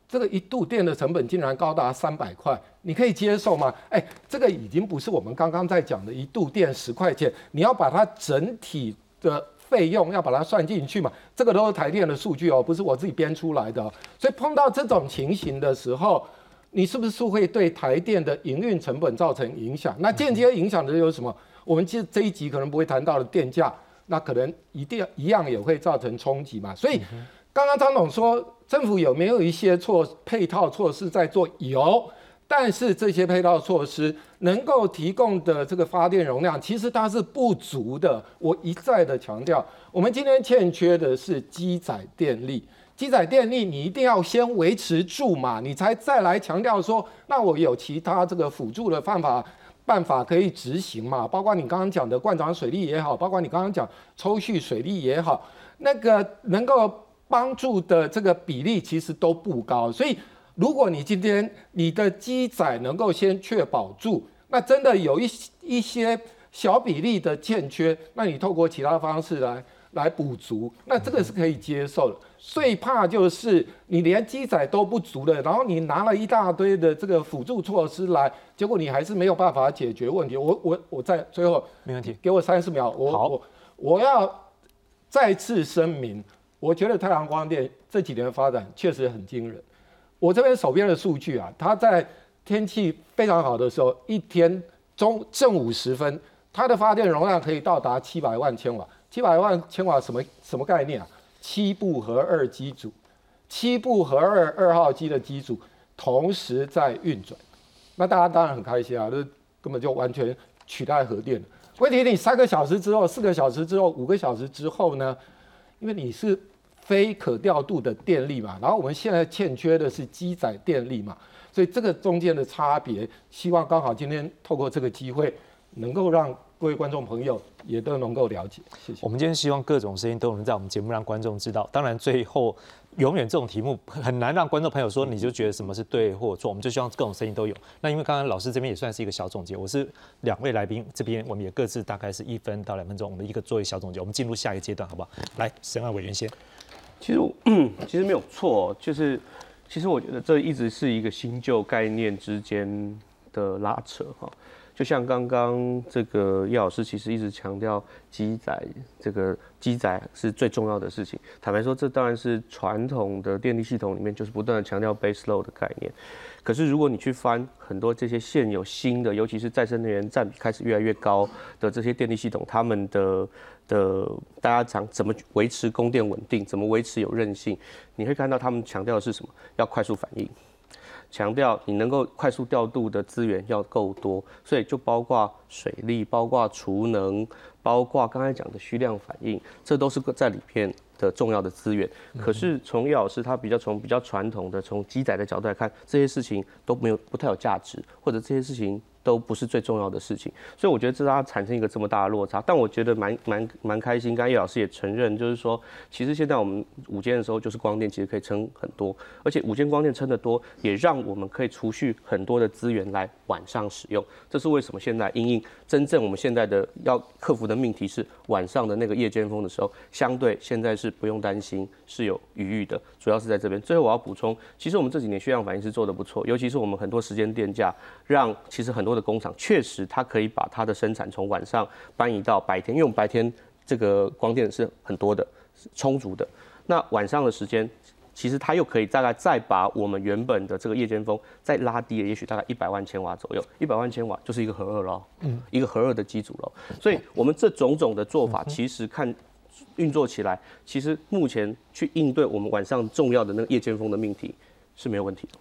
[SPEAKER 2] 这个一度电的成本竟然高达三百块，你可以接受吗？哎，这个已经不是我们刚刚在讲的一度电十块钱，你要把它整体的费用要把它算进去嘛？这个都是台电的数据哦，不是我自己编出来的。所以碰到这种情形的时候，你是不是会对台电的营运成本造成影响？那间接影响的有什么？我们这这一集可能不会谈到的电价，那可能一定一样也会造成冲击嘛？所以。刚刚张总说，政府有没有一些措配套措施在做？有，但是这些配套措施能够提供的这个发电容量，其实它是不足的。我一再的强调，我们今天欠缺的是机载电力。机载电力你一定要先维持住嘛，你才再来强调说，那我有其他这个辅助的办法办法可以执行嘛？包括你刚刚讲的灌涨水利也好，包括你刚刚讲抽蓄水利也好，那个能够。帮助的这个比例其实都不高，所以如果你今天你的机载能够先确保住，那真的有一一些小比例的欠缺，那你透过其他方式来来补足，那这个是可以接受的。最怕就是你连机载都不足了，然后你拿了一大堆的这个辅助措施来，结果你还是没有办法解决问题。我我我在最后
[SPEAKER 1] 没问题，
[SPEAKER 2] 给我三十秒，我我我要再次声明。我觉得太阳光电这几年发展确实很惊人。我这边手边的数据啊，它在天气非常好的时候，一天中正午时分，它的发电容量可以到达七百万千瓦。七百万千瓦什么什么概念啊？七部核二机组，七部核二二号机的机组同时在运转，那大家当然很开心啊，这根本就完全取代核电。问题你三个小时之后、四个小时之后、五个小时之后呢？因为你是非可调度的电力嘛，然后我们现在欠缺的是机载电力嘛，所以这个中间的差别，希望刚好今天透过这个机会，能够让各位观众朋友也都能够了解。谢谢。
[SPEAKER 1] 我们今天希望各种声音都能在我们节目让观众知道。当然，最后永远这种题目很难让观众朋友说你就觉得什么是对或错，我们就希望各种声音都有。那因为刚刚老师这边也算是一个小总结，我是两位来宾这边，我们也各自大概是一分到两分钟，我们一个做一个小总结，我们进入下一个阶段，好不好？来，审案委员先。
[SPEAKER 3] 其实，其实没有错，就是其实我觉得这一直是一个新旧概念之间的拉扯哈。就像刚刚这个叶老师其实一直强调机载，这个机载是最重要的事情。坦白说，这当然是传统的电力系统里面就是不断的强调 base load 的概念。可是如果你去翻很多这些现有新的，尤其是再生能源占比开始越来越高的这些电力系统，他们的的大家讲怎么维持供电稳定，怎么维持有韧性，你会看到他们强调的是什么？要快速反应。强调你能够快速调度的资源要够多，所以就包括水利、包括储能、包括刚才讲的虚量反应，这都是在里面的重要的资源。可是从叶老师他比较从比较传统的从机载的角度来看，这些事情都没有不太有价值，或者这些事情。都不是最重要的事情，所以我觉得这让它产生一个这么大的落差。但我觉得蛮蛮蛮开心，刚刚叶老师也承认，就是说，其实现在我们午间的时候，就是光电其实可以撑很多，而且午间光电撑得多，也让我们可以储蓄很多的资源来晚上使用。这是为什么现在因应真正我们现在的要克服的命题是晚上的那个夜间风的时候，相对现在是不用担心是有余裕的，主要是在这边。最后我要补充，其实我们这几年血量反应是做得不错，尤其是我们很多时间电价，让其实很多。的工厂确实，它可以把它的生产从晚上搬移到白天，因为我们白天这个光电是很多的、充足的。那晚上的时间，其实它又可以大概再把我们原本的这个夜间风再拉低了，也许大概一百万千瓦左右。一百万千瓦就是一个核二喽，嗯，一个核二的机组喽。所以，我们这种种的做法，其实看运作起来，其实目前去应对我们晚上重要的那个夜间风的命题是没有问题的。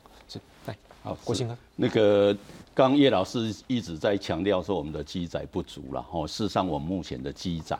[SPEAKER 1] 好，郭兴哥，
[SPEAKER 4] 那个。刚叶老师一直在强调说我们的机载不足了，哦，事实上我们目前的机载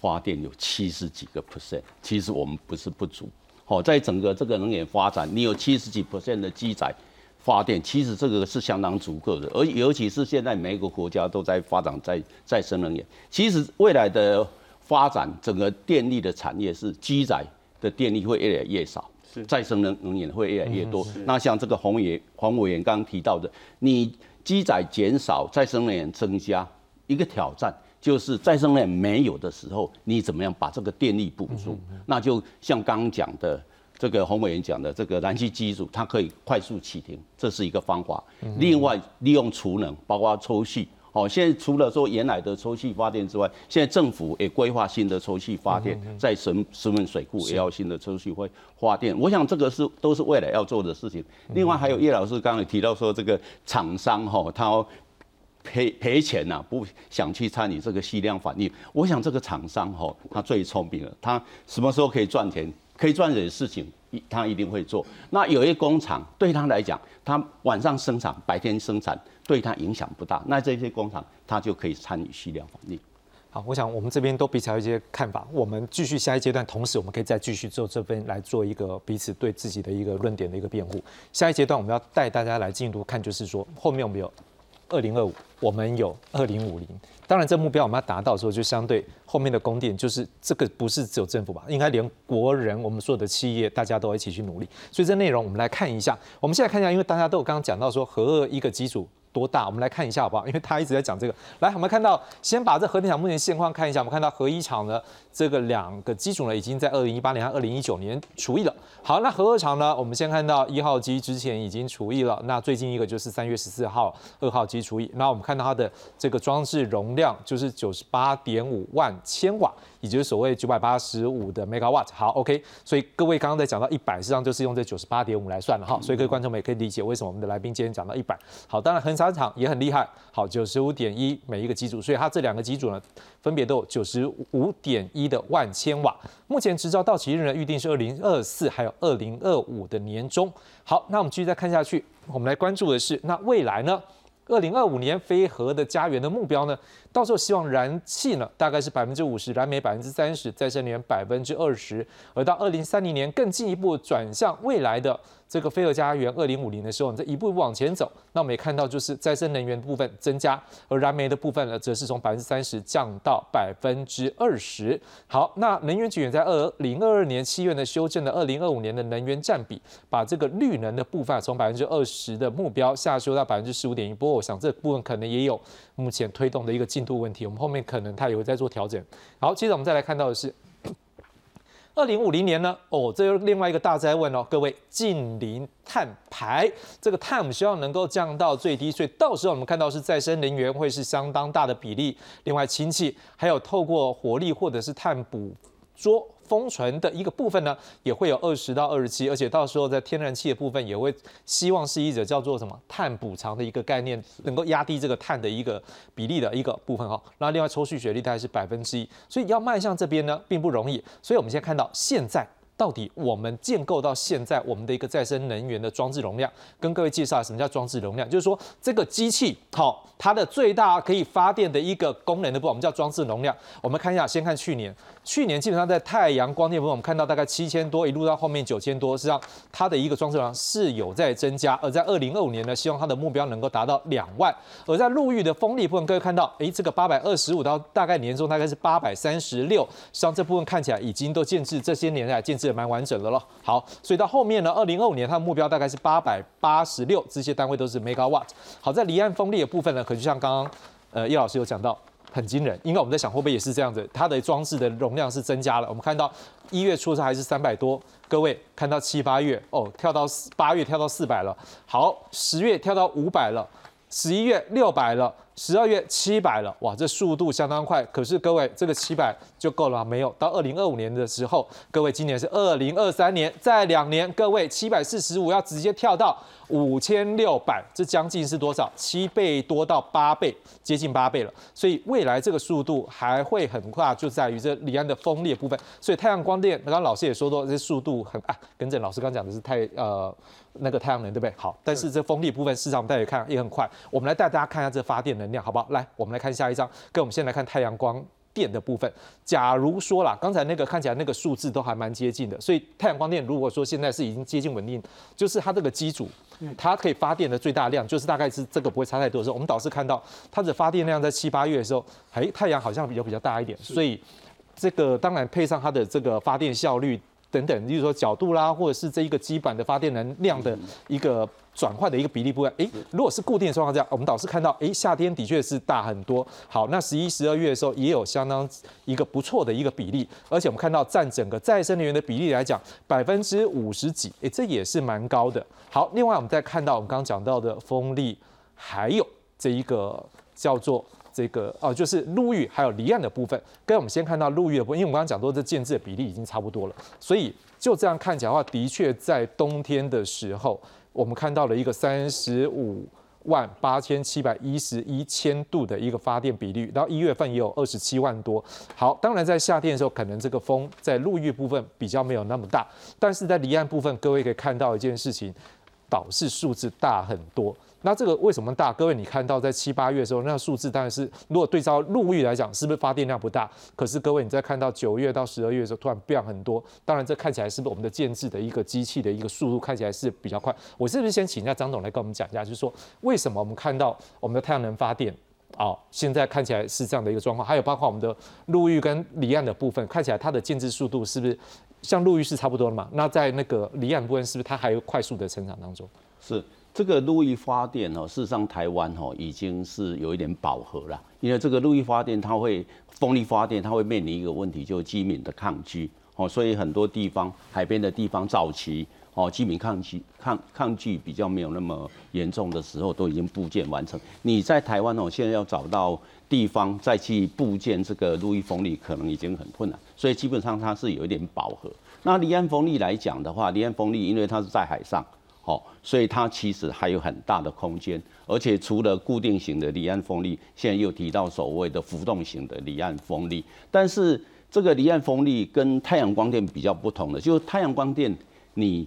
[SPEAKER 4] 发电有七十几个 percent，其实我们不是不足，哦，在整个这个能源发展，你有七十几 percent 的机载发电，其实这个是相当足够的，而尤其是现在每一个国家都在发展再再生能源，其实未来的发展整个电力的产业是机载的电力会越来越少。再生能能源会越来越多。那像这个洪委黄委员刚刚提到的，你机载减少，再生能源增加，一个挑战就是再生能源没有的时候，你怎么样把这个电力补足？那就像刚刚讲的，这个洪委员讲的，这个燃气机组它可以快速启停，这是一个方法。另外，利用储能，包括抽蓄。好，现在除了说原来的抽气发电之外，现在政府也规划新的抽气发电，在神石门水库也要新的抽气会发电。我想这个是都是未来要做的事情。另外还有叶老师刚才提到说，这个厂商哈，他赔赔钱呐，不想去参与这个吸量反应。我想这个厂商哈，他最聪明了，他什么时候可以赚钱，可以赚点事情，他一定会做。那有一工厂对他来讲，他晚上生产，白天生产。对他影响不大，那这些工厂他就可以参与蓄量防疫。
[SPEAKER 1] 好，我想我们这边都比较一些看法，我们继续下一阶段，同时我们可以再继续做这边来做一个彼此对自己的一个论点的一个辩护。下一阶段我们要带大家来进一步看，就是说后面我们有二零二五，我们有二零五零。当然，这目标我们要达到的时候，就相对后面的供电，就是这个不是只有政府吧，应该连国人，我们所有的企业，大家都一起去努力。所以这内容我们来看一下，我们现在看一下，因为大家都有刚刚讲到说核二一个基础。多大？我们来看一下好不好？因为他一直在讲这个。来，我们看到，先把这核电厂目前现况看一下。我们看到核一厂呢，这个两个机组呢，已经在二零一八年和二零一九年除役了。好，那核二厂呢，我们先看到一号机之前已经除役了。那最近一个就是三月十四号二号机除役。那我们看到它的这个装置容量就是九十八点五万千瓦。也就是所谓九百八十五的 megawatt，好，OK，所以各位刚刚在讲到一百，实际上就是用这九十八点五来算了哈，所以各位观众们也可以理解为什么我们的来宾今天讲到一百。好，当然恒沙厂也很厉害，好，九十五点一每一个机组，所以它这两个机组呢，分别都有九十五点一的万千瓦。目前执照到期日呢，预定是二零二四还有二零二五的年中。好，那我们继续再看下去，我们来关注的是那未来呢？二零二五年非核的家园的目标呢？到时候希望燃气呢大概是百分之五十，燃煤百分之三十，再生能源百分之二十，而到二零三零年更进一步转向未来的。这个飞尔家园二零五零的时候，你再一步一步往前走，那我们也看到就是再生能源的部分增加，而燃煤的部分呢，则是从百分之三十降到百分之二十。好，那能源局也在二零二二年七月呢修正了二零二五年的能源占比，把这个绿能的部分从百分之二十的目标下修到百分之十五点一。不过我想这部分可能也有目前推动的一个进度问题，我们后面可能它也会在做调整。好，接着我们再来看到的是。二零五零年呢？哦，这又另外一个大灾问哦，各位，近邻碳排，这个碳我们希望能够降到最低，所以到时候我们看到是再生能源会是相当大的比例。另外，氢气还有透过火力或者是碳捕说。封存的一个部分呢，也会有二十到二十七，而且到时候在天然气的部分也会希望是一者叫做什么碳补偿的一个概念，能够压低这个碳的一个比例的一个部分哈。那另外抽蓄水力大概是百分之一，所以要迈向这边呢并不容易。所以我们现在看到现在到底我们建构到现在我们的一个再生能源的装置容量，跟各位介绍什么叫装置容量，就是说这个机器好，它的最大可以发电的一个功能的部分，我们叫装置容量。我们看一下，先看去年，去年基本上在太阳光电部分，我们看到大概七千多，一路到后面九千多，实际上它的一个装置容量是有在增加。而在二零二五年呢，希望它的目标能够达到两万。而在陆域的风力部分，各位看到，哎，这个八百二十五到大概年终大概是八百三十六，实际上这部分看起来已经都建制这些年来建制也蛮完整的了。好，所以到后面呢，二零二五年它的目标大概是八百八十六，这些单位都是 megawatt。好，在离岸风力的部分呢，可就像刚刚呃叶老师有讲到。很惊人，因为我们在想会不会也是这样子，它的装置的容量是增加了。我们看到一月初的时候还是三百多，各位看到七八月哦，跳到八月跳到四百了。好，十月跳到五百了，十一月六百了。十二月七百了，哇，这速度相当快。可是各位，这个七百就够了？没有。到二零二五年的时候，各位今年是二零二三年，再两年，各位七百四十五要直接跳到五千六百，这将近是多少？七倍多到八倍，接近八倍了。所以未来这个速度还会很快，就在于这离岸的风力部分。所以太阳光电，刚刚老师也说到，这速度很啊。跟着老师刚讲的是太呃那个太阳能，对不对？好，但是这风力部分，市场大家看也很快。我们来带大家看一下这发电能。量好不好？来，我们来看下一张。跟我们先来看太阳光电的部分。假如说啦，刚才那个看起来那个数字都还蛮接近的，所以太阳光电如果说现在是已经接近稳定，就是它这个机组，它可以发电的最大量，就是大概是这个不会差太多的时候，我们导师看到它的发电量在七八月的时候，哎，太阳好像比较比较大一点，所以这个当然配上它的这个发电效率等等，例如说角度啦，或者是这一个基板的发电能量的一个。转换的一个比例不一样，诶，如果是固定的状况下，我们导师看到，诶，夏天的确是大很多。好，那十一、十二月的时候也有相当一个不错的一个比例，而且我们看到占整个再生能源的比例来讲，百分之五十几，诶，这也是蛮高的。好，另外我们再看到我们刚刚讲到的风力，还有这一个叫做这个哦，就是陆域还有离岸的部分。跟我们先看到陆域的部分，因为我们刚刚讲到这建制的比例已经差不多了，所以就这样看起来的话，的确在冬天的时候。我们看到了一个三十五万八千七百一十一千度的一个发电比率，然后一月份也有二十七万多。好，当然在夏天的时候，可能这个风在陆域部分比较没有那么大，但是在离岸部分，各位可以看到一件事情，导致数字大很多。那这个为什么大？各位，你看到在七八月的时候，那数字当然是，如果对照陆域来讲，是不是发电量不大？可是各位，你在看到九月到十二月的时候，突然变很多。当然，这看起来是不是我们的建制的一个机器的一个速度看起来是比较快？我是不是先请一下张总来跟我们讲一下，就是说为什么我们看到我们的太阳能发电，哦，现在看起来是这样的一个状况？还有包括我们的陆域跟离岸的部分，看起来它的建制速度是不是像陆域是差不多的嘛？那在那个离岸部分，是不是它还有快速的成长当中？
[SPEAKER 4] 是。这个陆域发电哦，事实上台湾哦已经是有一点饱和了，因为这个陆域发电它会风力发电，它会面临一个问题，就是基民的抗拒哦，所以很多地方海边的地方早期哦基民抗拒抗抗拒比较没有那么严重的时候，都已经部件完成。你在台湾哦，现在要找到地方再去部件这个陆域风力，可能已经很困难，所以基本上它是有一点饱和。那离岸风力来讲的话，离岸风力因为它是在海上。好，所以它其实还有很大的空间，而且除了固定型的离岸风力，现在又提到所谓的浮动型的离岸风力。但是这个离岸风力跟太阳光电比较不同的，就是太阳光电你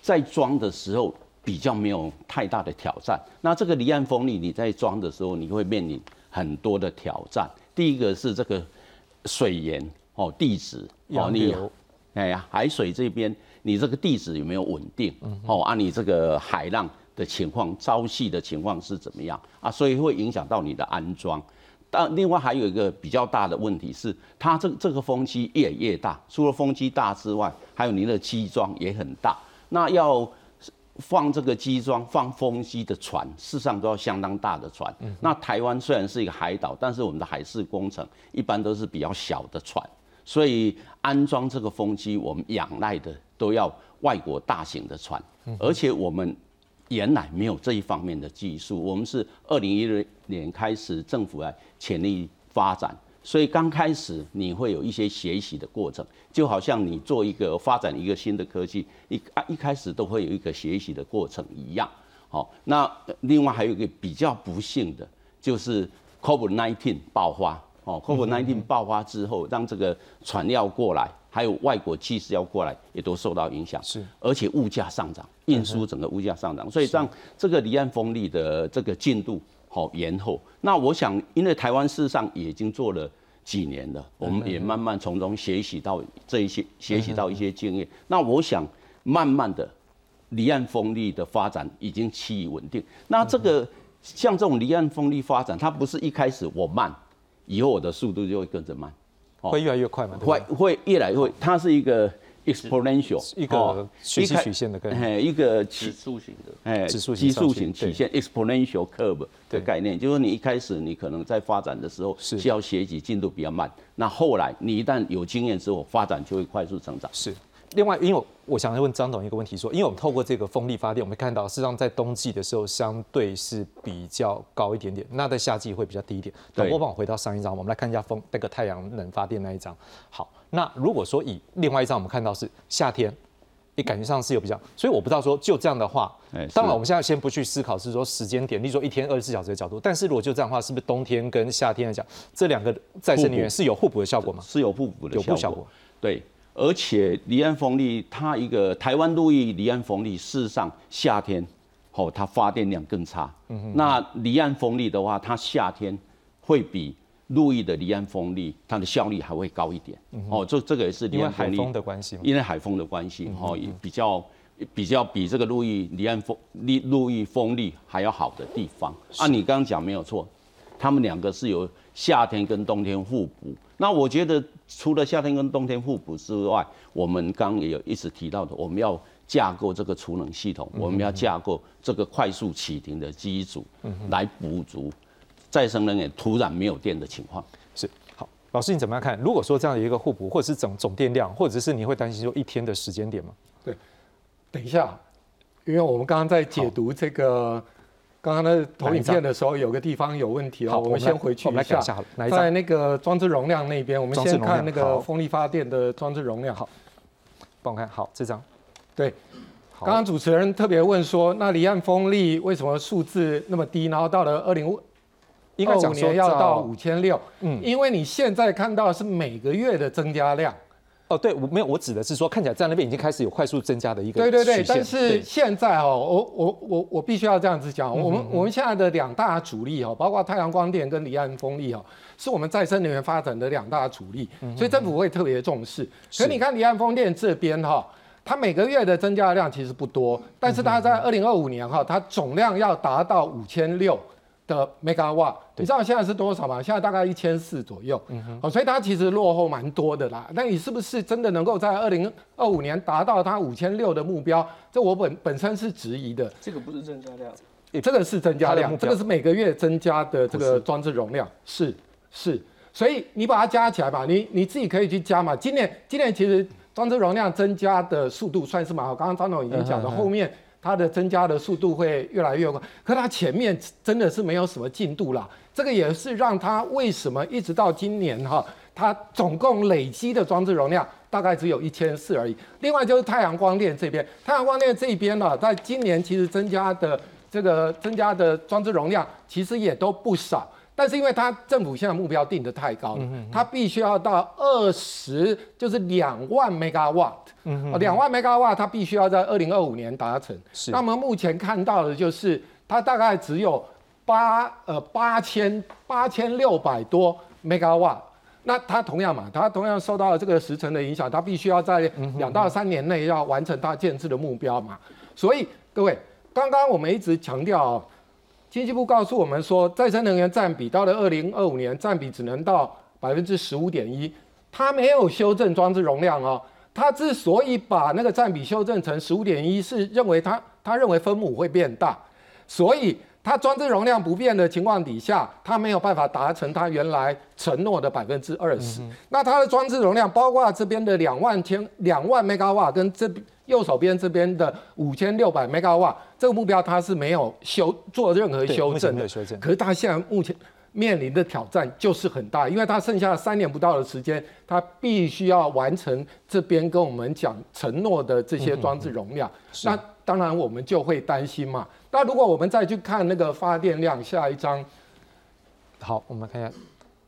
[SPEAKER 4] 在装的时候比较没有太大的挑战。那这个离岸风力你在装的时候，你会面临很多的挑战。第一个是这个水源哦，地质
[SPEAKER 1] 哦，你
[SPEAKER 4] 哎呀，海水这边。你这个地址有没有稳定？哦，啊，你这个海浪的情况、潮汐的情况是怎么样啊？所以会影响到你的安装。但另外还有一个比较大的问题是，它这这个风机越越大，除了风机大之外，还有您的机装也很大。那要放这个机装、放风机的船，事实上都要相当大的船。那台湾虽然是一个海岛，但是我们的海事工程一般都是比较小的船，所以安装这个风机，我们仰赖的。都要外国大型的船，而且我们原来没有这一方面的技术。我们是二零一六年开始政府来潜力发展，所以刚开始你会有一些学习的过程，就好像你做一个发展一个新的科技，一啊一开始都会有一个学习的过程一样。好，那另外还有一个比较不幸的，就是 COVID-19 爆发。哦，COVID-19 爆发之后，让这个船要过来。还有外国技师要过来，也都受到影响。
[SPEAKER 1] 是，
[SPEAKER 4] 而且物价上涨，运输整个物价上涨，所以让这个离岸风力的这个进度好延后。那我想，因为台湾事实上已经做了几年了，我们也慢慢从中学习到这一些，学习到一些经验。那我想，慢慢的离岸风力的发展已经趋于稳定。那这个像这种离岸风力发展，它不是一开始我慢，以后我的速度就会跟着慢。
[SPEAKER 1] 会越来越快嘛？
[SPEAKER 4] 会会越来越会，它是一个 exponential
[SPEAKER 1] 一个学习曲线的概念，
[SPEAKER 4] 一个
[SPEAKER 3] 指数型的，
[SPEAKER 1] 哎，指数
[SPEAKER 4] 基数型曲线 exponential curve 的概念，就是你一开始你可能在发展的时候需要学习进度比较慢，那后来你一旦有经验之后，发展就会快速成长。
[SPEAKER 1] 是。另外，因为我想问张董一个问题，说，因为我们透过这个风力发电，我们看到事实上在冬季的时候相对是比较高一点点，那在夏季会比较低一点。导播帮我回到上一张，我们来看一下风那个太阳能发电那一张。好，那如果说以另外一张，我们看到是夏天，你感觉上是有比较，所以我不知道说就这样的话，当然我们现在先不去思考是说时间点，例如说一天二十四小时的角度，但是如果就这样的话，是不是冬天跟夏天来讲，这两个再生能源是有互补的效果吗？
[SPEAKER 4] 是有互补的
[SPEAKER 1] 效果，
[SPEAKER 4] 对。而且离岸风力，它一个台湾陆域离岸风力，事实上夏天，哦，它发电量更差。嗯那离岸风力的话，它夏天会比陆域的离岸风力，它的效率还会高一点。哦，这这个也是
[SPEAKER 1] 因为海风的关系。
[SPEAKER 4] 因为海风的关系，哦，比较比较比这个陆域离岸风力陆域风力还要好的地方。按你刚刚讲没有错，他们两个是有夏天跟冬天互补。那我觉得。除了夏天跟冬天互补之外，我们刚刚也有一直提到的，我们要架构这个储能系统，我们要架构这个快速启停的机组，来补足再生能源突然没有电的情况。
[SPEAKER 1] 是好，老师你怎么样看？如果说这样的一个互补，或者是总总电量，或者是你会担心说一天的时间点吗？
[SPEAKER 2] 对，等一下，因为我们刚刚在解读这个。刚刚的投影片的时候，有个地方有问题哦，我们先回去一下，在那个装置容量那边，我们先看那个风力发电的装置容量。
[SPEAKER 1] 好，帮我看好这张。
[SPEAKER 2] 对，刚刚主持人特别问说，那离岸风力为什么数字那么低？然后到了二零二五年要到五千六，嗯，因为你现在看到是每个月的增加量。
[SPEAKER 1] 哦，对，我没有，我指的是说，看起来在那边已经开始有快速增加的一个
[SPEAKER 2] 对对对，但是现在哦，我我我我必须要这样子讲，我们我们现在的两大主力哦，包括太阳光电跟离岸风力哦，是我们再生能源发展的两大主力，所以政府会特别重视。可你看离岸风电这边哈，它每个月的增加量其实不多，但是它在二零二五年哈，它总量要达到五千六。的 mega 瓦，你知道现在是多少吗？现在大概一千四左右，嗯哦，所以它其实落后蛮多的啦。那你是不是真的能够在二零二五年达到它五千六的目标？这我本本身是质疑的。
[SPEAKER 3] 这个不是增加量，
[SPEAKER 2] 这个是增加量，这个是每个月增加的这个装置容量，是是。所以你把它加起来吧，你你自己可以去加嘛。今年今年其实装置容量增加的速度算是蛮好，刚刚张总已经讲了，后面。它的增加的速度会越来越快，可它前面真的是没有什么进度啦。这个也是让它为什么一直到今年哈，它总共累积的装置容量大概只有一千四而已。另外就是太阳光电这边，太阳光电这边呢，在今年其实增加的这个增加的装置容量其实也都不少。但是因为它政府现在目标定的太高了，它必须要到二十，就是两万 megawatt，两万 megawatt，它必须要在二零二五年达成。是。那么目前看到的就是，它大概只有八呃八千八千六百多 megawatt。那它同样嘛，它同样受到了这个时程的影响，它必须要在两到三年内要完成它建制的目标嘛。所以各位，刚刚我们一直强调。经济部告诉我们说，再生能源占比到了二零二五年占比只能到百分之十五点一，它没有修正装置容量哦。它之所以把那个占比修正成十五点一，是认为它它认为分母会变大，所以它装置容量不变的情况底下，它没有办法达成它原来承诺的百分之二十。那它的装置容量包括这边的两万千两万 mega 瓦跟这。右手边这边的五千六百 mega 瓦，这个目标它是没有修做任何修正的。修正可是它现在目前面临的挑战就是很大，因为它剩下三年不到的时间，它必须要完成这边跟我们讲承诺的这些装置容量。那当然我们就会担心嘛。那如果我们再去看那个发电量，下一张。
[SPEAKER 1] 好，我们看一下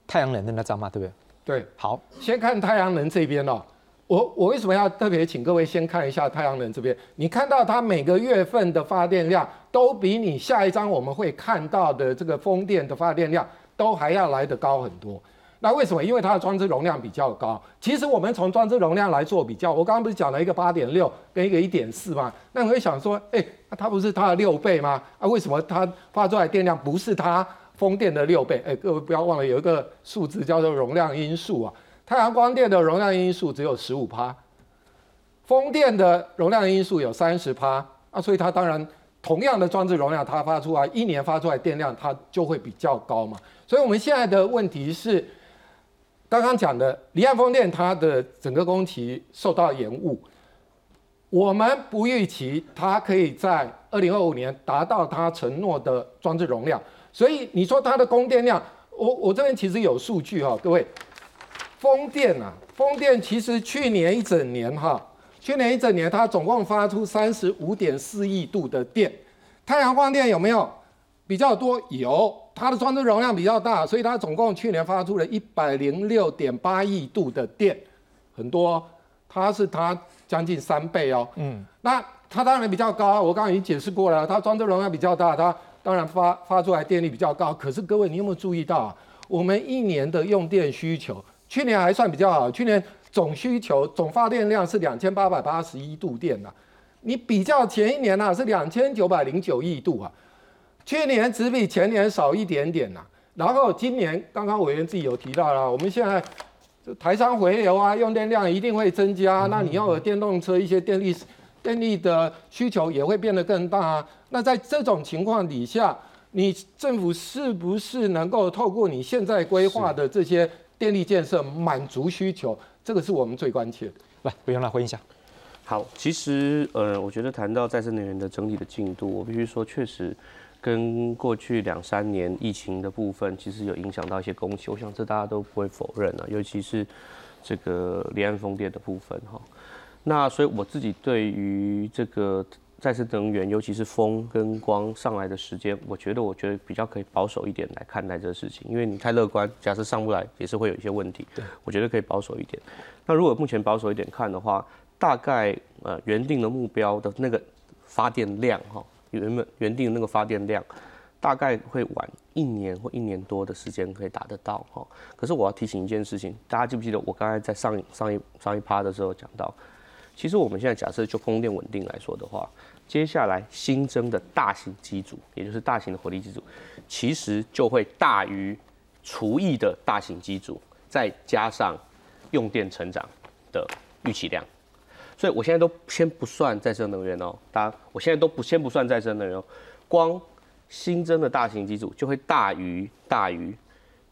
[SPEAKER 1] 太阳能的那张嘛，对不对？
[SPEAKER 2] 对，
[SPEAKER 1] 好，
[SPEAKER 2] 先看太阳能这边哦。我我为什么要特别请各位先看一下太阳能这边？你看到它每个月份的发电量都比你下一张我们会看到的这个风电的发电量都还要来得高很多。那为什么？因为它的装置容量比较高。其实我们从装置容量来做比较，我刚刚不是讲了一个八点六跟一个一点四吗？那你会想说，哎，它不是它的六倍吗？啊，为什么它发出来电量不是它风电的六倍？哎，各位不要忘了有一个数字叫做容量因素啊。太阳光电的容量因素只有十五帕，风电的容量因素有三十帕啊，所以它当然同样的装置容量，它发出来一年发出来电量它就会比较高嘛。所以我们现在的问题是，刚刚讲的离岸风电它的整个工期受到延误，我们不预期它可以在二零二五年达到它承诺的装置容量，所以你说它的供电量，我我这边其实有数据哈，各位。风电啊，风电其实去年一整年哈，去年一整年它总共发出三十五点四亿度的电。太阳光电有没有比较多？有，它的装置容量比较大，所以它总共去年发出了一百零六点八亿度的电，很多，它是它将近三倍哦。嗯，那它当然比较高，我刚刚已经解释过了，它装置容量比较大，它当然发发出来电力比较高。可是各位，你有没有注意到啊？我们一年的用电需求？去年还算比较好，去年总需求总发电量是两千八百八十一度电呐，你比较前一年呢是两千九百零九亿度啊，去年只比前年少一点点呐，然后今年刚刚委员自己有提到了，我们现在台商回流啊，用电量一定会增加，那你要有电动车一些电力电力的需求也会变得更大啊，那在这种情况底下，你政府是不是能够透过你现在规划的这些？电力建设满足需求，这个是我们最关切的。
[SPEAKER 1] 来，不用来回应一下。
[SPEAKER 3] 好，其实呃，我觉得谈到再生能源的整体的进度，我必须说，确实跟过去两三年疫情的部分，其实有影响到一些供求。我想这大家都不会否认啊，尤其是这个离岸风电的部分哈。那所以我自己对于这个。再生能源，尤其是风跟光上来的时间，我觉得，我觉得比较可以保守一点来看待这个事情，因为你太乐观，假设上不来也是会有一些问题。对，我觉得可以保守一点。那如果目前保守一点看的话，大概呃原定的目标的那个发电量哈，原本原定的那个发电量，大概会晚一年或一年多的时间可以达得到哈。可是我要提醒一件事情，大家记不记得我刚才在上上一上一趴的时候讲到，其实我们现在假设就风电稳定来说的话。接下来新增的大型机组，也就是大型的火力机组，其实就会大于除役的大型机组，再加上用电成长的预期量。所以我现在都先不算再生能源哦，大家，我现在都不先不算再生能源，哦光新增的大型机组就会大于大于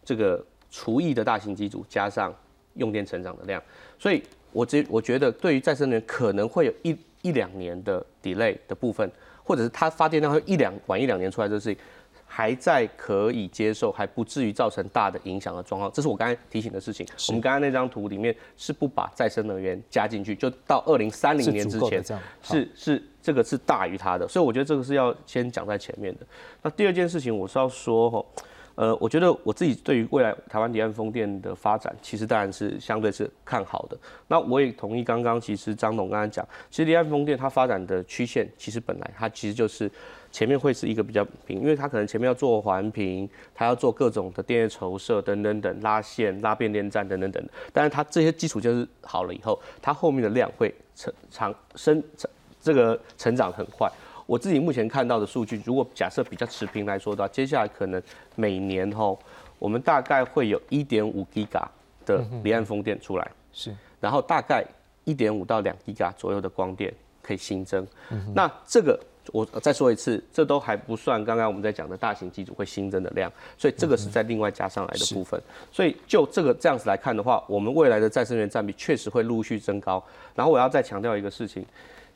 [SPEAKER 3] 这个除役的大型机组加上用电成长的量。所以我觉我觉得对于再生能源可能会有一。一两年的 delay 的部分，或者是它发电量会一两晚一两年出来，这事情还在可以接受，还不至于造成大的影响的状况。这是我刚才提醒的事情。我们刚刚那张图里面是不把再生能源加进去，就到二零三零年之前是是这个是大于它的，所以我觉得这个是要先讲在前面的。那第二件事情我是要说哈。呃，我觉得我自己对于未来台湾离岸风电的发展，其实当然是相对是看好的。那我也同意刚刚其实张董刚才讲，其实离岸风电它发展的曲线，其实本来它其实就是前面会是一个比较平，因为它可能前面要做环评，它要做各种的电业筹设等等等，拉线、拉变电站等等等。但是它这些基础就是好了以后，它后面的量会成长生这个成长很快。我自己目前看到的数据，如果假设比较持平来说的话，接下来可能每年哈，我们大概会有一点五 g 瓦的离岸风电出来，
[SPEAKER 1] 是，
[SPEAKER 3] 然后大概一点五到两 g 瓦左右的光电可以新增。那这个我再说一次，这都还不算刚刚我们在讲的大型机组会新增的量，所以这个是在另外加上来的部分。所以就这个这样子来看的话，我们未来的再生能源占比确实会陆续增高。然后我要再强调一个事情，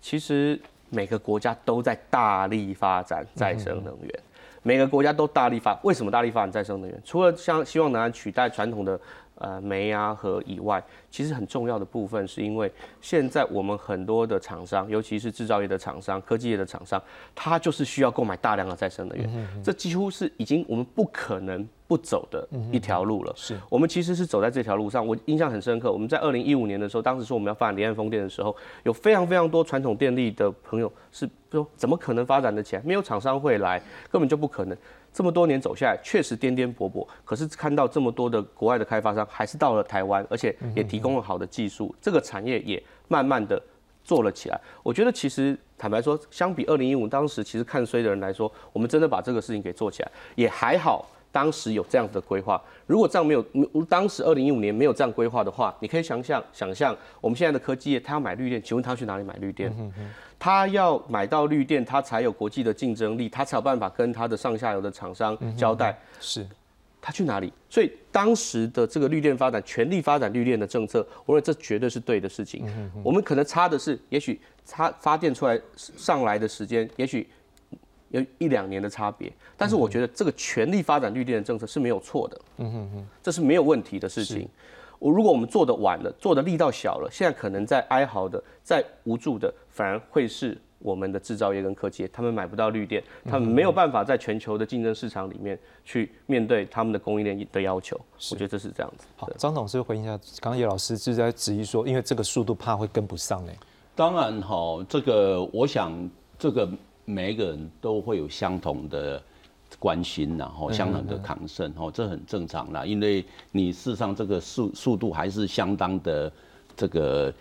[SPEAKER 3] 其实。每个国家都在大力发展再生能源，每个国家都大力发。为什么大力发展再生能源？除了像希望能取代传统的呃煤啊和以外，其实很重要的部分是因为现在我们很多的厂商，尤其是制造业的厂商、科技业的厂商，它就是需要购买大量的再生能源。这几乎是已经我们不可能不走的一条路了。
[SPEAKER 1] 是
[SPEAKER 3] 我们其实是走在这条路上，我印象很深刻。我们在二零一五年的时候，当时说我们要发展离岸风电的时候，有非常非常多传统电力的朋友是说，怎么可能发展的起来？没有厂商会来，根本就不可能。这么多年走下来，确实颠颠簸簸，可是看到这么多的国外的开发商还是到了台湾，而且也提供了好的技术，这个产业也慢慢的做了起来。我觉得其实坦白说，相比二零一五当时其实看衰的人来说，我们真的把这个事情给做起来，也还好。当时有这样子的规划，如果这样没有，当时二零一五年没有这样规划的话，你可以想象想象我们现在的科技业，他要买绿电，请问他去哪里买绿电？他要买到绿电，他才有国际的竞争力，他才有办法跟他的上下游的厂商交代。
[SPEAKER 1] 是，
[SPEAKER 3] 他去哪里？所以当时的这个绿电发展，全力发展绿电的政策，我认为这绝对是对的事情。我们可能差的是，也许差发电出来上来的时间，也许。有一两年的差别，但是我觉得这个全力发展绿电的政策是没有错的，嗯哼哼，这是没有问题的事情。我如果我们做的晚了，做的力道小了，现在可能在哀嚎的、在无助的，反而会是我们的制造业跟科技业，他们买不到绿电，他们没有办法在全球的竞争市场里面去面对他们的供应链的要求。我觉得这是这样子。
[SPEAKER 1] 好，张董事回应一下，刚刚叶老师是在质疑说，因为这个速度怕会跟不上呢。
[SPEAKER 4] 当然哈，这个我想这个。每一个人都会有相同的关心，然后相同的抗胜，哦，这很正常啦。因为你事实上这个速速度还是相当的，这个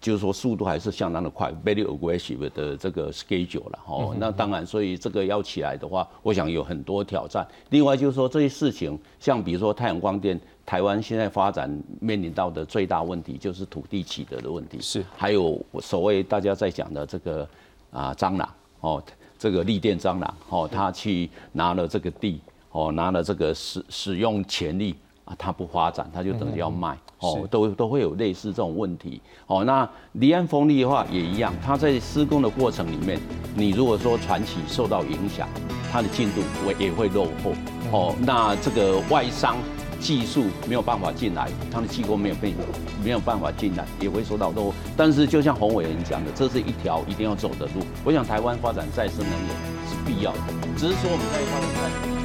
[SPEAKER 4] 就是说速度还是相当的快，very aggressive 的这个 schedule 了，哦。那当然，所以这个要起来的话，我想有很多挑战。另外就是说这些事情，像比如说太阳光电，台湾现在发展面临到的最大问题就是土地取得的问题，
[SPEAKER 1] 是
[SPEAKER 4] 还有所谓大家在讲的这个啊蟑螂。哦，这个立电蟑螂，哦，他去拿了这个地，哦，拿了这个使使用权利啊，他不发展，他就等于要卖，哦，都都会有类似这种问题，哦，那离岸风力的话也一样，它在施工的过程里面，你如果说船企受到影响，它的进度会也会落后，哦，那这个外商。技术没有办法进来，它的气功没有被没有办法进来，也会受到落。但是就像洪伟人讲的，这是一条一定要走的路。我想台湾发展再生能源是必要的，只是说我们在发展。